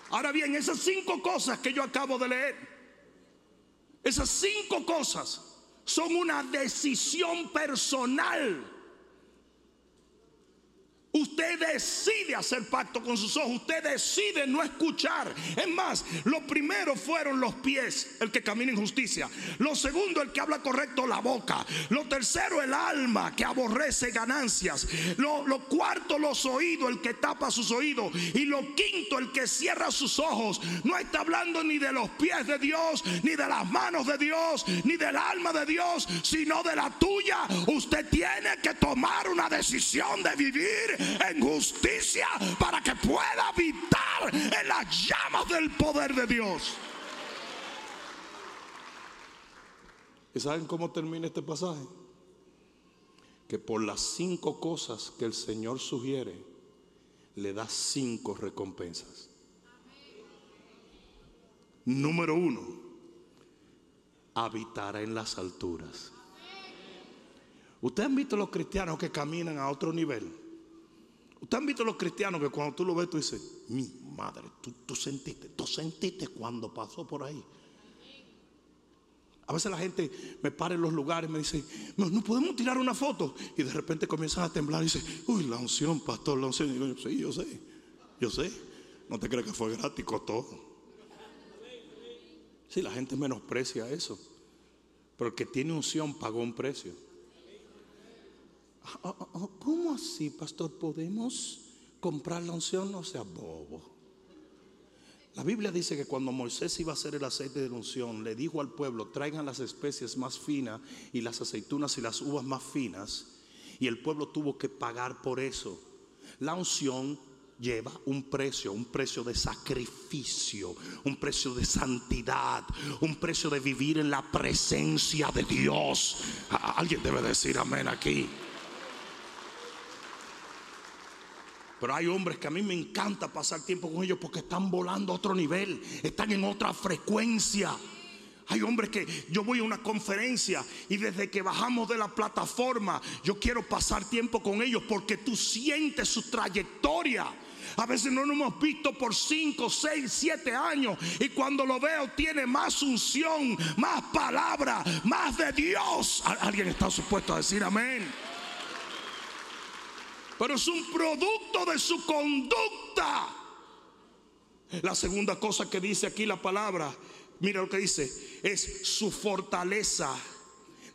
Ahora bien, esas cinco cosas que yo acabo de leer, esas cinco cosas son una decisión personal. Usted decide hacer pacto con sus ojos, usted decide no escuchar. Es más, lo primero fueron los pies, el que camina en justicia. Lo segundo, el que habla correcto, la boca. Lo tercero, el alma, que aborrece ganancias. Lo, lo cuarto, los oídos, el que tapa sus oídos. Y lo quinto, el que cierra sus ojos. No está hablando ni de los pies de Dios, ni de las manos de Dios, ni del alma de Dios, sino de la tuya. Usted tiene que tomar una decisión de vivir en justicia para que pueda habitar en las llamas del poder de Dios. ¿Y saben cómo termina este pasaje? Que por las cinco cosas que el Señor sugiere, le da cinco recompensas. Número uno, habitará en las alturas. Ustedes han visto los cristianos que caminan a otro nivel. Ustedes han visto los cristianos que cuando tú lo ves, tú dices, mi madre, tú, sentiste, tú sentiste cuando pasó por ahí. A veces la gente me para en los lugares me dice, no, podemos tirar una foto. Y de repente comienzan a temblar y dicen, uy, la unción, pastor, la unción. Y yo, sí, yo sé, yo sé. No te creas que fue gratis, todo. Sí, la gente menosprecia eso. Pero el que tiene unción pagó un precio. Ah, ah, ah, ¿Cómo así, pastor? ¿Podemos comprar la unción? No sea bobo. La Biblia dice que cuando Moisés iba a hacer el aceite de la unción, le dijo al pueblo, traigan las especies más finas y las aceitunas y las uvas más finas. Y el pueblo tuvo que pagar por eso. La unción lleva un precio, un precio de sacrificio, un precio de santidad, un precio de vivir en la presencia de Dios. Alguien debe decir amén aquí. Pero hay hombres que a mí me encanta pasar tiempo con ellos porque están volando a otro nivel, están en otra frecuencia. Hay hombres que yo voy a una conferencia y desde que bajamos de la plataforma yo quiero pasar tiempo con ellos porque tú sientes su trayectoria. A veces no nos hemos visto por 5, 6, 7 años y cuando lo veo tiene más unción, más palabra, más de Dios. ¿Alguien está supuesto a decir amén? Pero es un producto de su conducta. La segunda cosa que dice aquí la palabra, mira lo que dice, es su fortaleza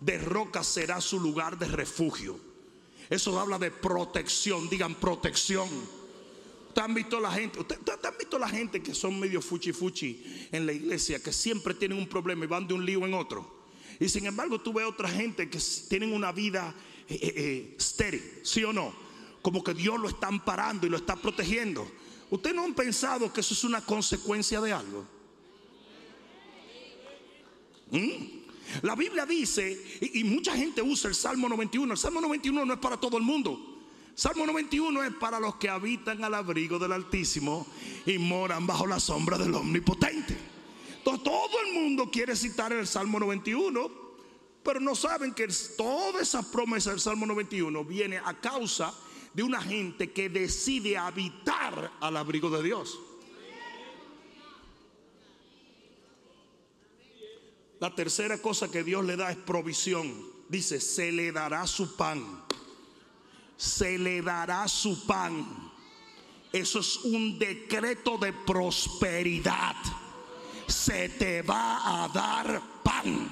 de roca será su lugar de refugio. Eso habla de protección, digan protección. ¿Ustedes han visto la gente? ¿Ustedes han visto la gente que son medio fuchi fuchi en la iglesia, que siempre tienen un problema y van de un lío en otro? Y sin embargo, tú ves otra gente que tienen una vida eh, eh, eh, estéril, ¿sí o no? Como que Dios lo está amparando y lo está protegiendo. ¿Ustedes no han pensado que eso es una consecuencia de algo? ¿Mm? La Biblia dice, y, mucha gente usa el Salmo 91, el Salmo 91 no es para todo el mundo. Salmo 91 es para los que habitan al abrigo del Altísimo y moran bajo la sombra del Omnipotente. Entonces todo el mundo quiere citar el Salmo 91, pero no saben que toda esa promesa del Salmo 91 viene a causa de una gente que decide habitar al abrigo de Dios. La tercera cosa que Dios le da es provisión. Dice, se le dará su pan. Se le dará su pan. Eso es un decreto de prosperidad. Se te va a dar pan.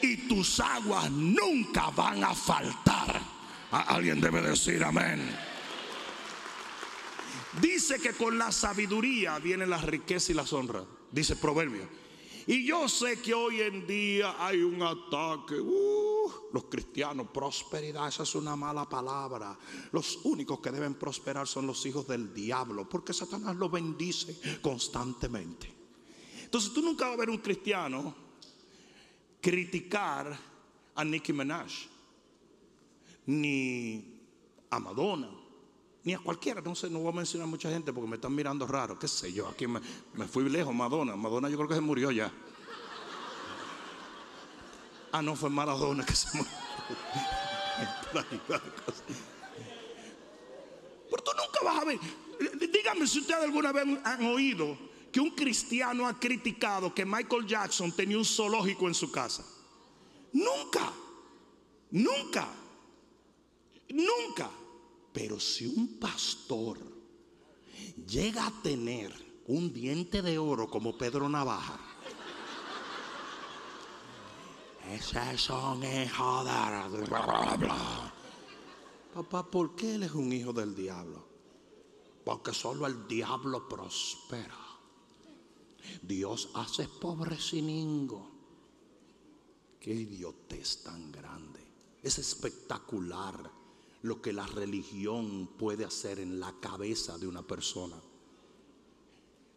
Y tus aguas nunca van a faltar. Alguien debe decir amén. Dice que con la sabiduría viene la riqueza y la honra. Dice Proverbio. Y yo sé que hoy en día hay un ataque. Uh, los cristianos, prosperidad, esa es una mala palabra. Los únicos que deben prosperar son los hijos del diablo, porque Satanás lo bendice constantemente. Entonces tú nunca vas a ver un cristiano criticar a Nicki Minaj ni a Madonna, ni a cualquiera. No sé, no voy a mencionar a mucha gente porque me están mirando raro. ¿Qué sé yo? Aquí me, fui lejos, Madonna. Madonna yo creo que se murió ya. Ah, no, fue Maradona que se murió. Pero tú nunca vas a ver. Dígame si ustedes alguna vez han oído que un cristiano ha criticado que Michael Jackson tenía un zoológico en su casa. Nunca, nunca. Nunca. Pero si un pastor llega a tener un diente de oro como Pedro Navaja, ese son hijos de... Papá, ¿por qué él es un hijo del diablo? Porque solo el diablo prospera. Dios hace pobre sin ingo. Qué idiotez tan grande. Es espectacular lo que la religión puede hacer en la cabeza de una persona.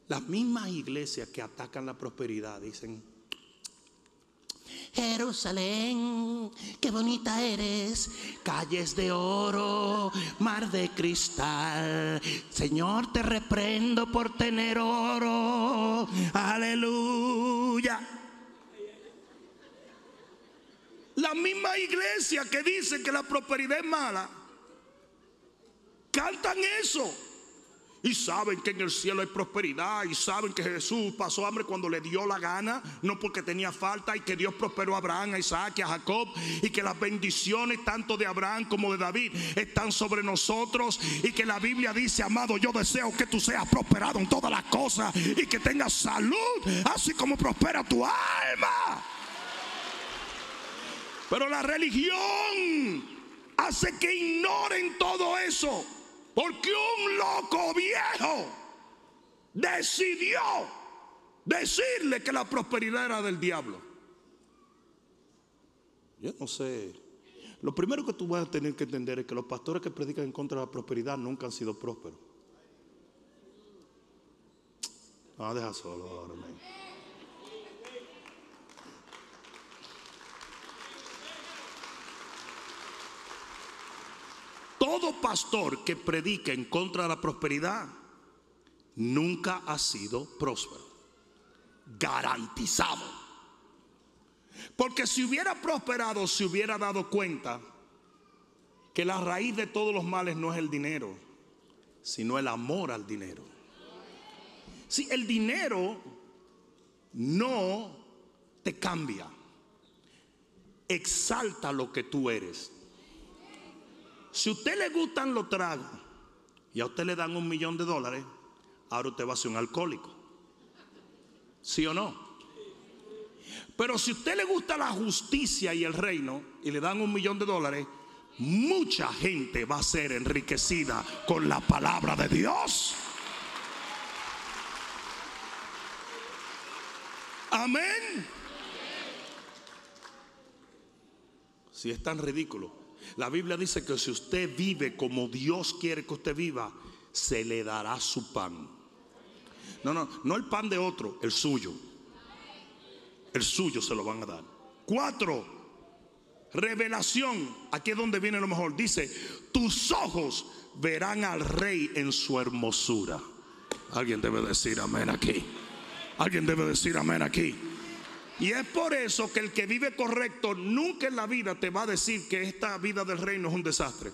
Las mismas iglesias que atacan la prosperidad dicen, Jerusalén, qué bonita eres, calles de oro, mar de cristal. Señor, te reprendo por tener oro. Aleluya. La misma iglesia que dice que la prosperidad es mala, cantan eso. Y saben que en el cielo hay prosperidad. Y saben que Jesús pasó hambre cuando le dio la gana. No porque tenía falta. Y que Dios prosperó a Abraham, a Isaac y a Jacob. Y que las bendiciones tanto de Abraham como de David están sobre nosotros. Y que la Biblia dice, amado, yo deseo que tú seas prosperado en todas las cosas. Y que tengas salud. Así como prospera tu alma. Pero la religión hace que ignoren todo eso. Porque un loco viejo decidió decirle que la prosperidad era del diablo. Yo no sé. Lo primero que tú vas a tener que entender es que los pastores que predican en contra de la prosperidad nunca han sido prósperos. No, deja solo ahora. Todo pastor que predica en contra de la prosperidad nunca ha sido próspero. Garantizado. Porque si hubiera prosperado, se hubiera dado cuenta que la raíz de todos los males no es el dinero, sino el amor al dinero. Si el dinero no te cambia, exalta lo que tú eres. Si a usted le gustan los tragos y a usted le dan un millón de dólares, ahora usted va a ser un alcohólico. ¿Sí o no? Pero si a usted le gusta la justicia y el reino y le dan un millón de dólares, mucha gente va a ser enriquecida con la palabra de Dios. Amén. Si es tan ridículo. La Biblia dice que si usted vive como Dios quiere que usted viva, se le dará su pan. No, no, no el pan de otro, el suyo. El suyo se lo van a dar. Cuatro, revelación. Aquí es donde viene lo mejor. Dice, tus ojos verán al rey en su hermosura. Alguien debe decir amén aquí. Alguien debe decir amén aquí. Y es por eso que el que vive correcto nunca en la vida te va a decir que esta vida del reino es un desastre.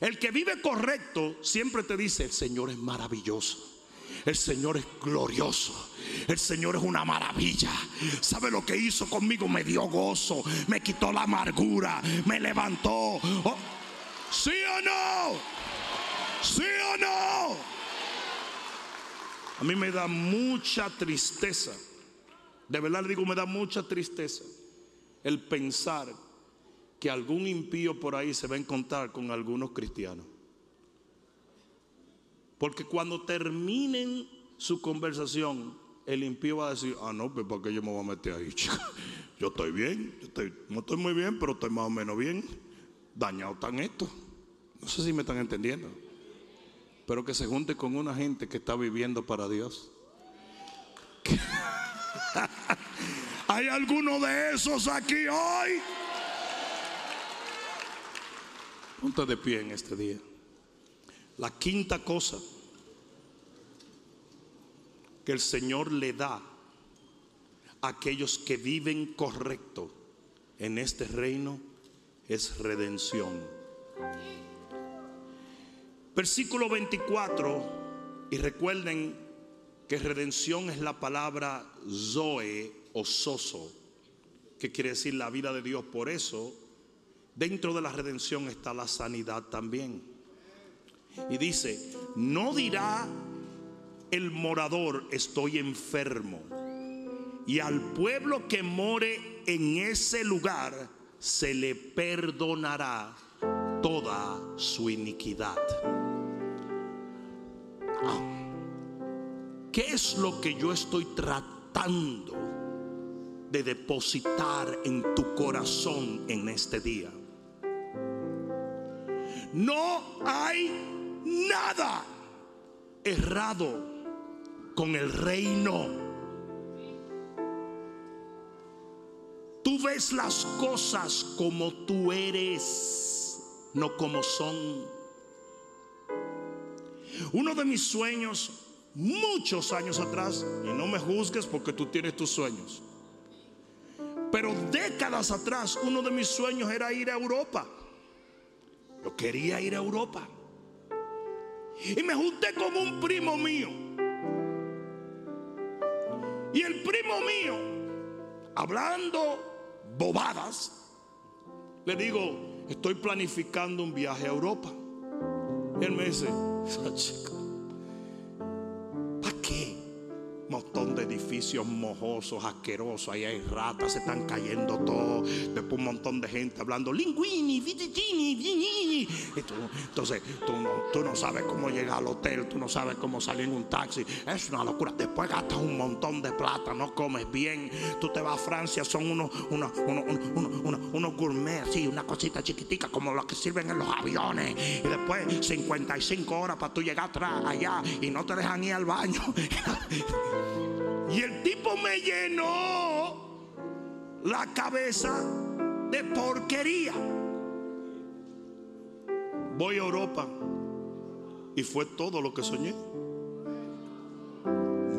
El que vive correcto siempre te dice, el Señor es maravilloso. El Señor es glorioso. El Señor es una maravilla. ¿Sabe lo que hizo conmigo? Me dio gozo. Me quitó la amargura. Me levantó. Oh, ¿Sí o no? ¿Sí o no? A mí me da mucha tristeza. De verdad le digo, me da mucha tristeza el pensar que algún impío por ahí se va a encontrar con algunos cristianos. Porque cuando terminen su conversación, el impío va a decir, ah, no, pues ¿para qué yo me voy a meter ahí? Yo estoy bien, no estoy muy bien, pero estoy más o menos bien. Dañado están estos. No sé si me están entendiendo. Pero que se junte con una gente que está viviendo para Dios. ¿Hay alguno de esos aquí hoy? Ponte de pie en este día. La quinta cosa que el Señor le da a aquellos que viven correcto en este reino es redención. Versículo 24, y recuerden que redención es la palabra Zoe o Soso, que quiere decir la vida de Dios. Por eso, dentro de la redención está la sanidad también. Y dice, no dirá el morador, estoy enfermo. Y al pueblo que more en ese lugar se le perdonará toda su iniquidad. ¿Qué es lo que yo estoy tratando de depositar en tu corazón en este día? No hay nada errado con el reino. Tú ves las cosas como tú eres, no como son. Uno de mis sueños, muchos años atrás, y no me juzgues porque tú tienes tus sueños, pero décadas atrás, uno de mis sueños era ir a Europa. Yo quería ir a Europa. Y me junté con un primo mío. Y el primo mío, hablando bobadas, le digo, estoy planificando un viaje a Europa. Y él me dice, ¿para qué? Montón de edificios mojosos, asquerosos, ahí hay ratas, se están cayendo todos. Después un montón de gente hablando linguini, vititini, Entonces tú no, tú no sabes cómo llegar al hotel, tú no sabes cómo salir en un taxi. Es una locura. Después gastas un montón de plata, no comes bien. Tú te vas a Francia, son unos, unos, unos, unos, unos gourmet, sí, una cosita chiquitica como los que sirven en los aviones. Y después 55 horas para tú llegar atrás allá y no te dejan ir al baño. Y el tipo me llenó la cabeza de porquería. Voy a Europa y fue todo lo que soñé.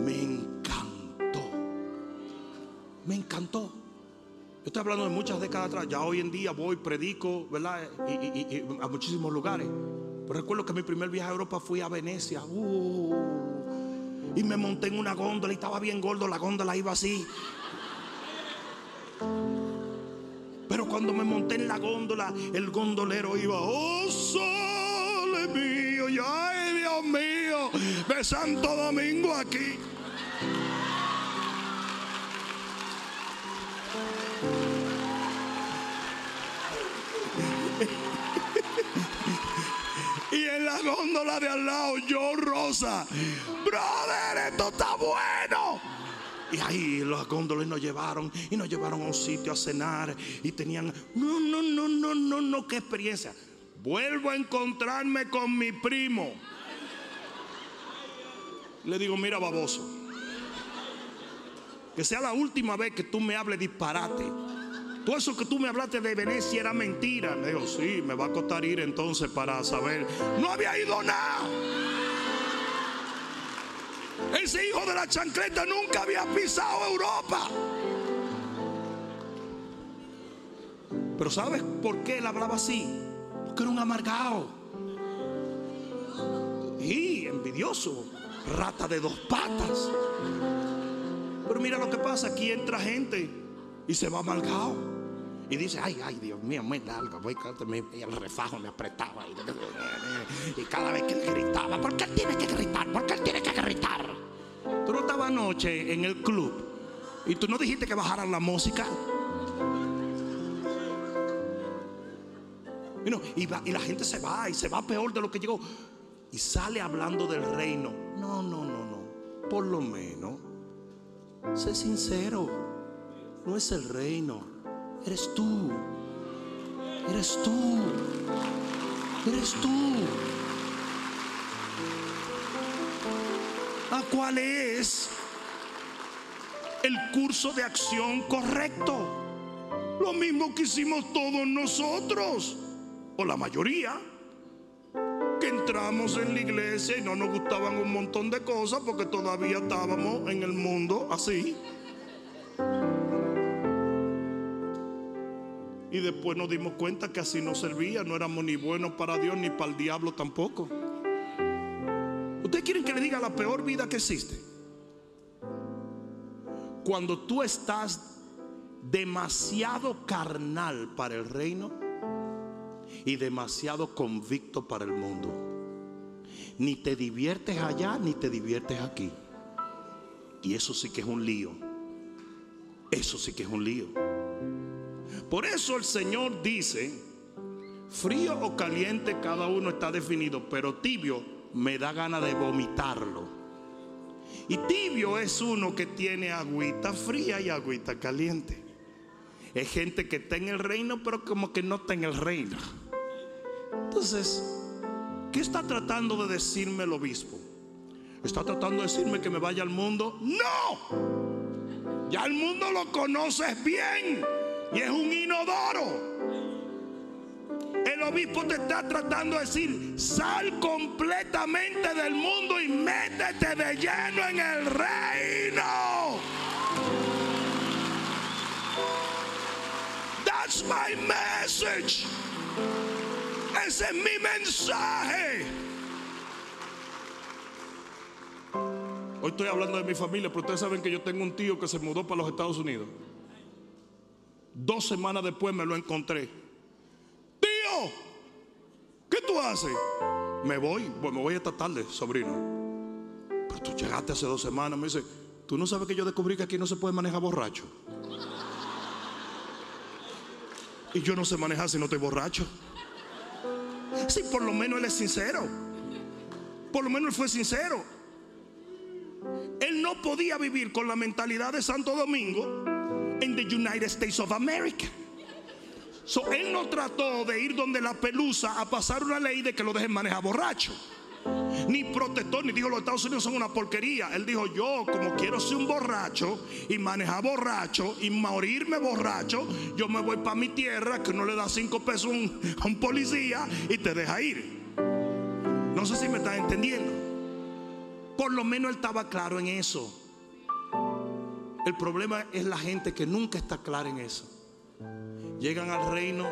Me encantó. Me encantó. Yo estoy hablando de muchas décadas atrás. Ya hoy en día voy, predico, ¿verdad? Y, a muchísimos lugares. Pero recuerdo que mi primer viaje a Europa fui a Venecia. Uh, y me monté en una góndola y estaba bien gordo, la góndola iba así. Pero cuando me monté en la góndola, el gondolero iba, oh sole mío, y ay Dios mío, de Santo Domingo aquí. La góndola de al lado, yo rosa, brother, esto está bueno. Y ahí los góndoles nos llevaron y nos llevaron a un sitio a cenar y tenían, no, no, no, no, no, no, qué experiencia. Vuelvo a encontrarme con mi primo. Le digo, mira baboso, que sea la última vez que tú me hables disparate. Todo eso que tú me hablaste de Venecia era mentira. Le digo, sí, me va a costar ir entonces para saber. No había ido nada. Ese hijo de la chancleta nunca había pisado Europa. Pero ¿sabes por qué él hablaba así? Porque era un amargado. Y envidioso. Rata de dos patas. Pero mira lo que pasa. Aquí entra gente y se va amargado. Y dice, ay, ay, Dios mío, me da algo. Voy, y el refajo me apretaba. Y, cada vez que él gritaba, ¿por qué él tiene que gritar? ¿Por qué él tiene que gritar? Tú no estabas anoche en el club y tú no dijiste que bajaran la música. Y, y la gente se va y se va peor de lo que llegó. Y sale hablando del reino. No, no, no, no. Por lo menos, sé sincero. No es el reino Eres tú. Eres tú. Eres tú. ¿A cuál es el curso de acción correcto? Lo mismo que hicimos todos nosotros, o la mayoría, que entramos en la iglesia y no nos gustaban un montón de cosas porque todavía estábamos en el mundo así. Y después nos dimos cuenta que así no servía, no éramos ni buenos para Dios ni para el diablo tampoco. ¿Ustedes quieren que le diga la peor vida que existe? Cuando tú estás demasiado carnal para el reino y demasiado convicto para el mundo. Ni te diviertes allá, ni te diviertes aquí. Y eso sí que es un lío. Eso sí que es un lío. Por eso el Señor dice, frío o caliente cada uno está definido, pero tibio me da ganas de vomitarlo. Y tibio es uno que tiene agüita fría y agüita caliente. Es gente que está en el reino, pero como que no está en el reino. Entonces, ¿qué está tratando de decirme el obispo? ¿Está tratando de decirme que me vaya al mundo? No. Ya el mundo lo conoces bien y es un inodoro. El obispo te está tratando de decir, sal completamente del mundo y métete de lleno en el reino. That's my message. Ese es mi mensaje. Hoy estoy hablando de mi familia, pero ustedes saben que yo tengo un tío que se mudó para los Estados Unidos. Dos semanas después me lo encontré. Tío, ¿qué tú haces? Me voy, pues me voy esta tarde, sobrino. Pero tú llegaste hace dos semanas, me dice, ¿tú no sabes que yo descubrí que aquí no se puede manejar borracho? Y yo no sé manejar si no estoy borracho. Si por lo menos él es sincero. Por lo menos él fue sincero. Él no podía vivir con la mentalidad de Santo Domingo en the United States of America. So, él no trató de ir donde la pelusa a pasar una ley de que lo dejen manejar borracho. Ni protestó, ni dijo los Estados Unidos son una porquería. Él dijo, yo como quiero ser un borracho y manejar borracho y morirme borracho, yo me voy para mi tierra que no le da cinco pesos a un policía y te deja ir. No sé si me estás entendiendo. Por lo menos él estaba claro en eso. El problema es la gente que nunca está clara en eso. Llegan al reino,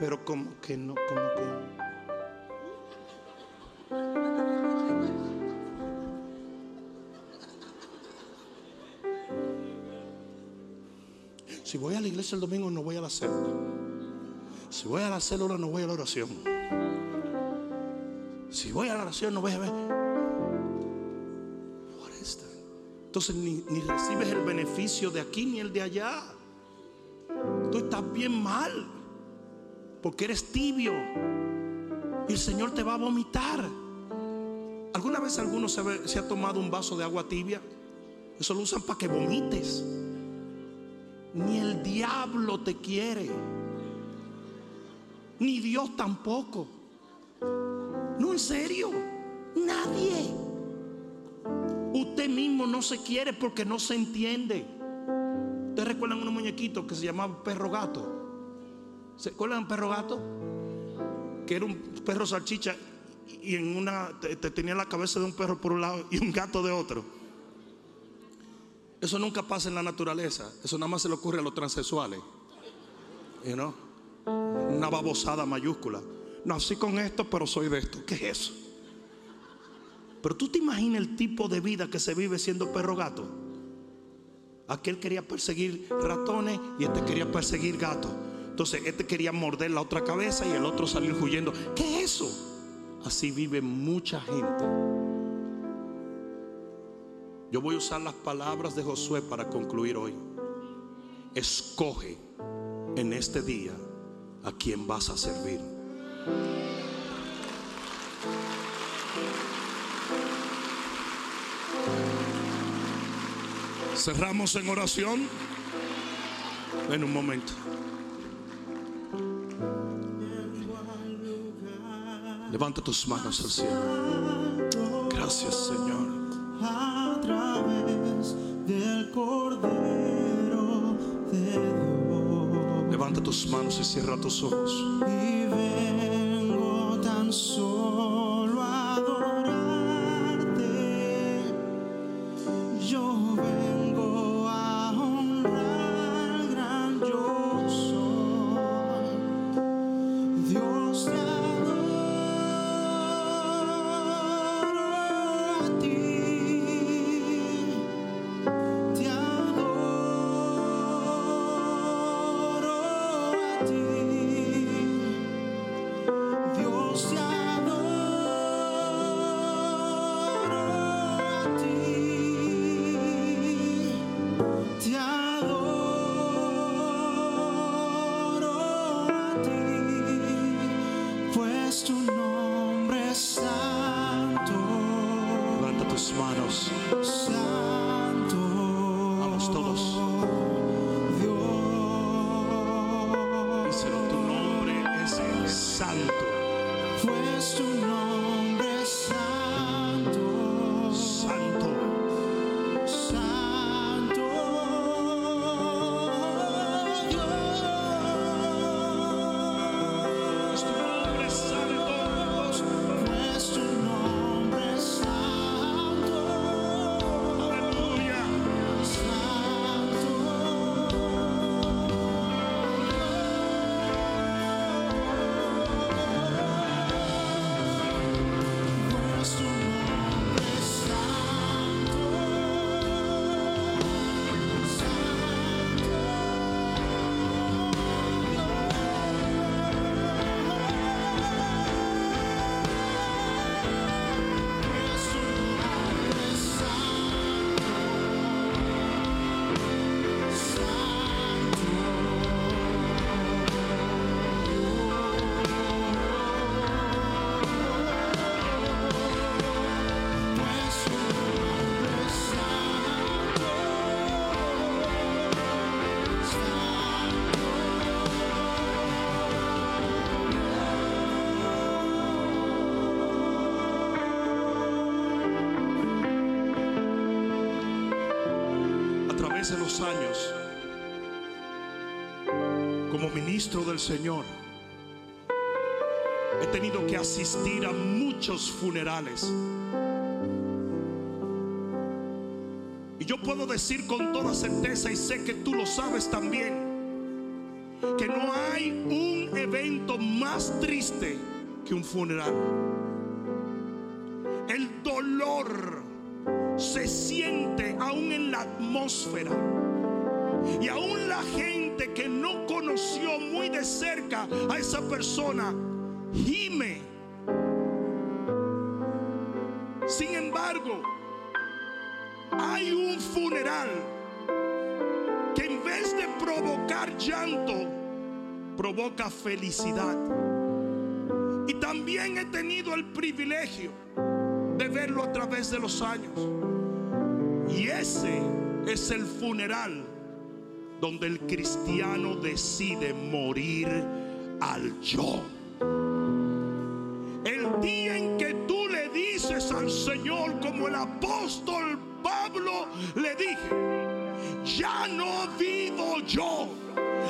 pero como que no, como que. Si voy a la iglesia el domingo, no voy a la célula. Si voy a la célula, no voy a la oración. Si voy a la oración, no voy a ver. Entonces ni, recibes el beneficio de aquí ni el de allá. Tú estás bien mal. Porque eres tibio. Y el Señor te va a vomitar. ¿Alguna vez alguno se, se ha tomado un vaso de agua tibia? Eso lo usan para que vomites. Ni el diablo te quiere. Ni Dios tampoco. No, en serio. Nadie. Mismo no se quiere porque no se entiende. ¿Ustedes recuerdan unos muñequitos que se llamaban perro gato? ¿Se acuerdan perro gato? Que era un perro salchicha y en una te- te tenía la cabeza de un perro por un lado y un gato de otro. Eso nunca pasa en la naturaleza. Eso nada más se le ocurre a los transexuales. Una babosada mayúscula. No, así con esto, pero soy de esto. ¿Qué es eso? Pero tú te imaginas el tipo de vida que se vive siendo perro gato. Aquel quería perseguir ratones y este quería perseguir gatos. Entonces este quería morder la otra cabeza y el otro salir huyendo. ¿Qué es eso? Así vive mucha gente. Yo voy a usar las palabras de Josué para concluir hoy. Escoge en este día a quien vas a servir. Cerramos en oración en un momento. Levanta tus manos al cielo. Gracias, Señor. a través del Cordero de Dios. Levanta tus manos y cierra tus ojos. Y vengo tan solo ministro del Señor, he tenido que asistir a muchos funerales. Y yo puedo decir con toda certeza, y sé que tú lo sabes también, que no hay un evento más triste que un funeral. El dolor se siente aún en la atmósfera. Y aún la gente que no conoció muy de cerca a esa persona gime. Sin embargo, hay un funeral que en vez de provocar llanto, provoca felicidad. Y también he tenido el privilegio de verlo a través de los años. Y ese es el funeral donde el cristiano decide morir al yo. El día en que tú le dices al Señor, como el apóstol Pablo le dije, ya no vivo yo,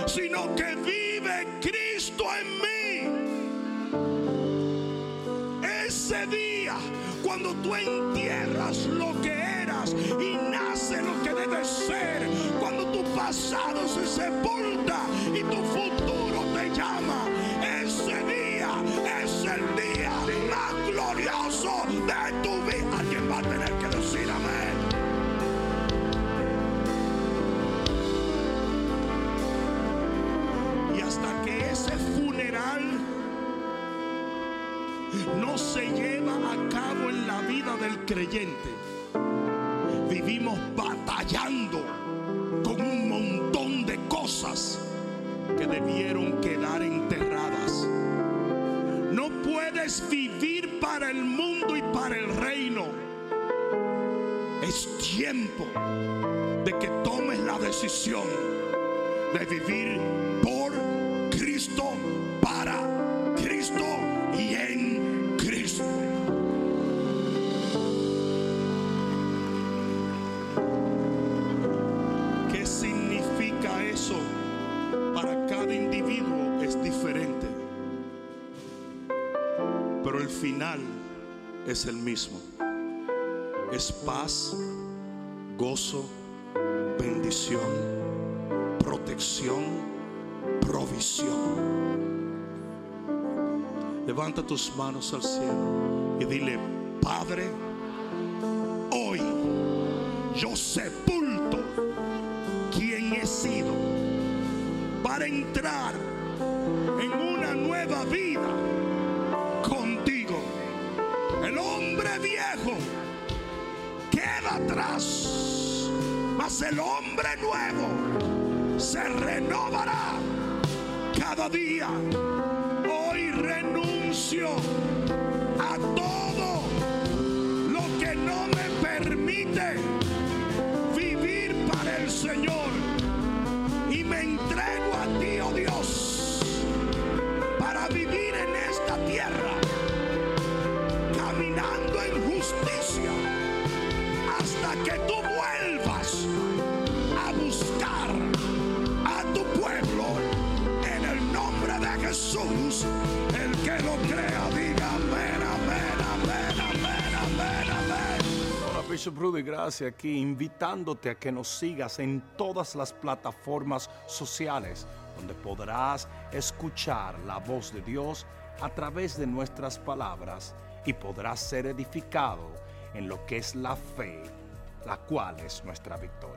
sino que vive Cristo en mí. Ese día, cuando tú entierras lo que eras y nace lo que debes ser, pasado se sepulta y tu futuro te llama, ese día es el día más glorioso de tu vida. Alguien va a tener que decir amén. Y hasta que ese funeral no se lleva a cabo en la vida del creyente, vivimos batallando debieron quedar enterradas. No puedes vivir para el mundo y para el reino. Es tiempo de que tomes la decisión de vivir por Cristo, para Cristo y en Pero el final es el mismo. Es paz, gozo, bendición, protección, provisión. Levanta tus manos al cielo y dile, Padre, hoy yo sepulto quien he sido para entrar en una nueva vida viejo queda atrás, mas el hombre nuevo se renovará cada día. Hoy renuncio a todo lo que no me permite vivir para el Señor. Y me entrego a ti, oh Dios, para vivir en esta tierra, que tú vuelvas a buscar a tu pueblo en el nombre de Jesús. El que lo crea, diga amén, amén, amén, amén, amén, amén. Hola, Bishop Rudy Gracia aquí, invitándote a que nos sigas en todas las plataformas sociales donde podrás escuchar la voz de Dios a través de nuestras palabras y podrás ser edificado en lo que es la fe, la cual es nuestra victoria.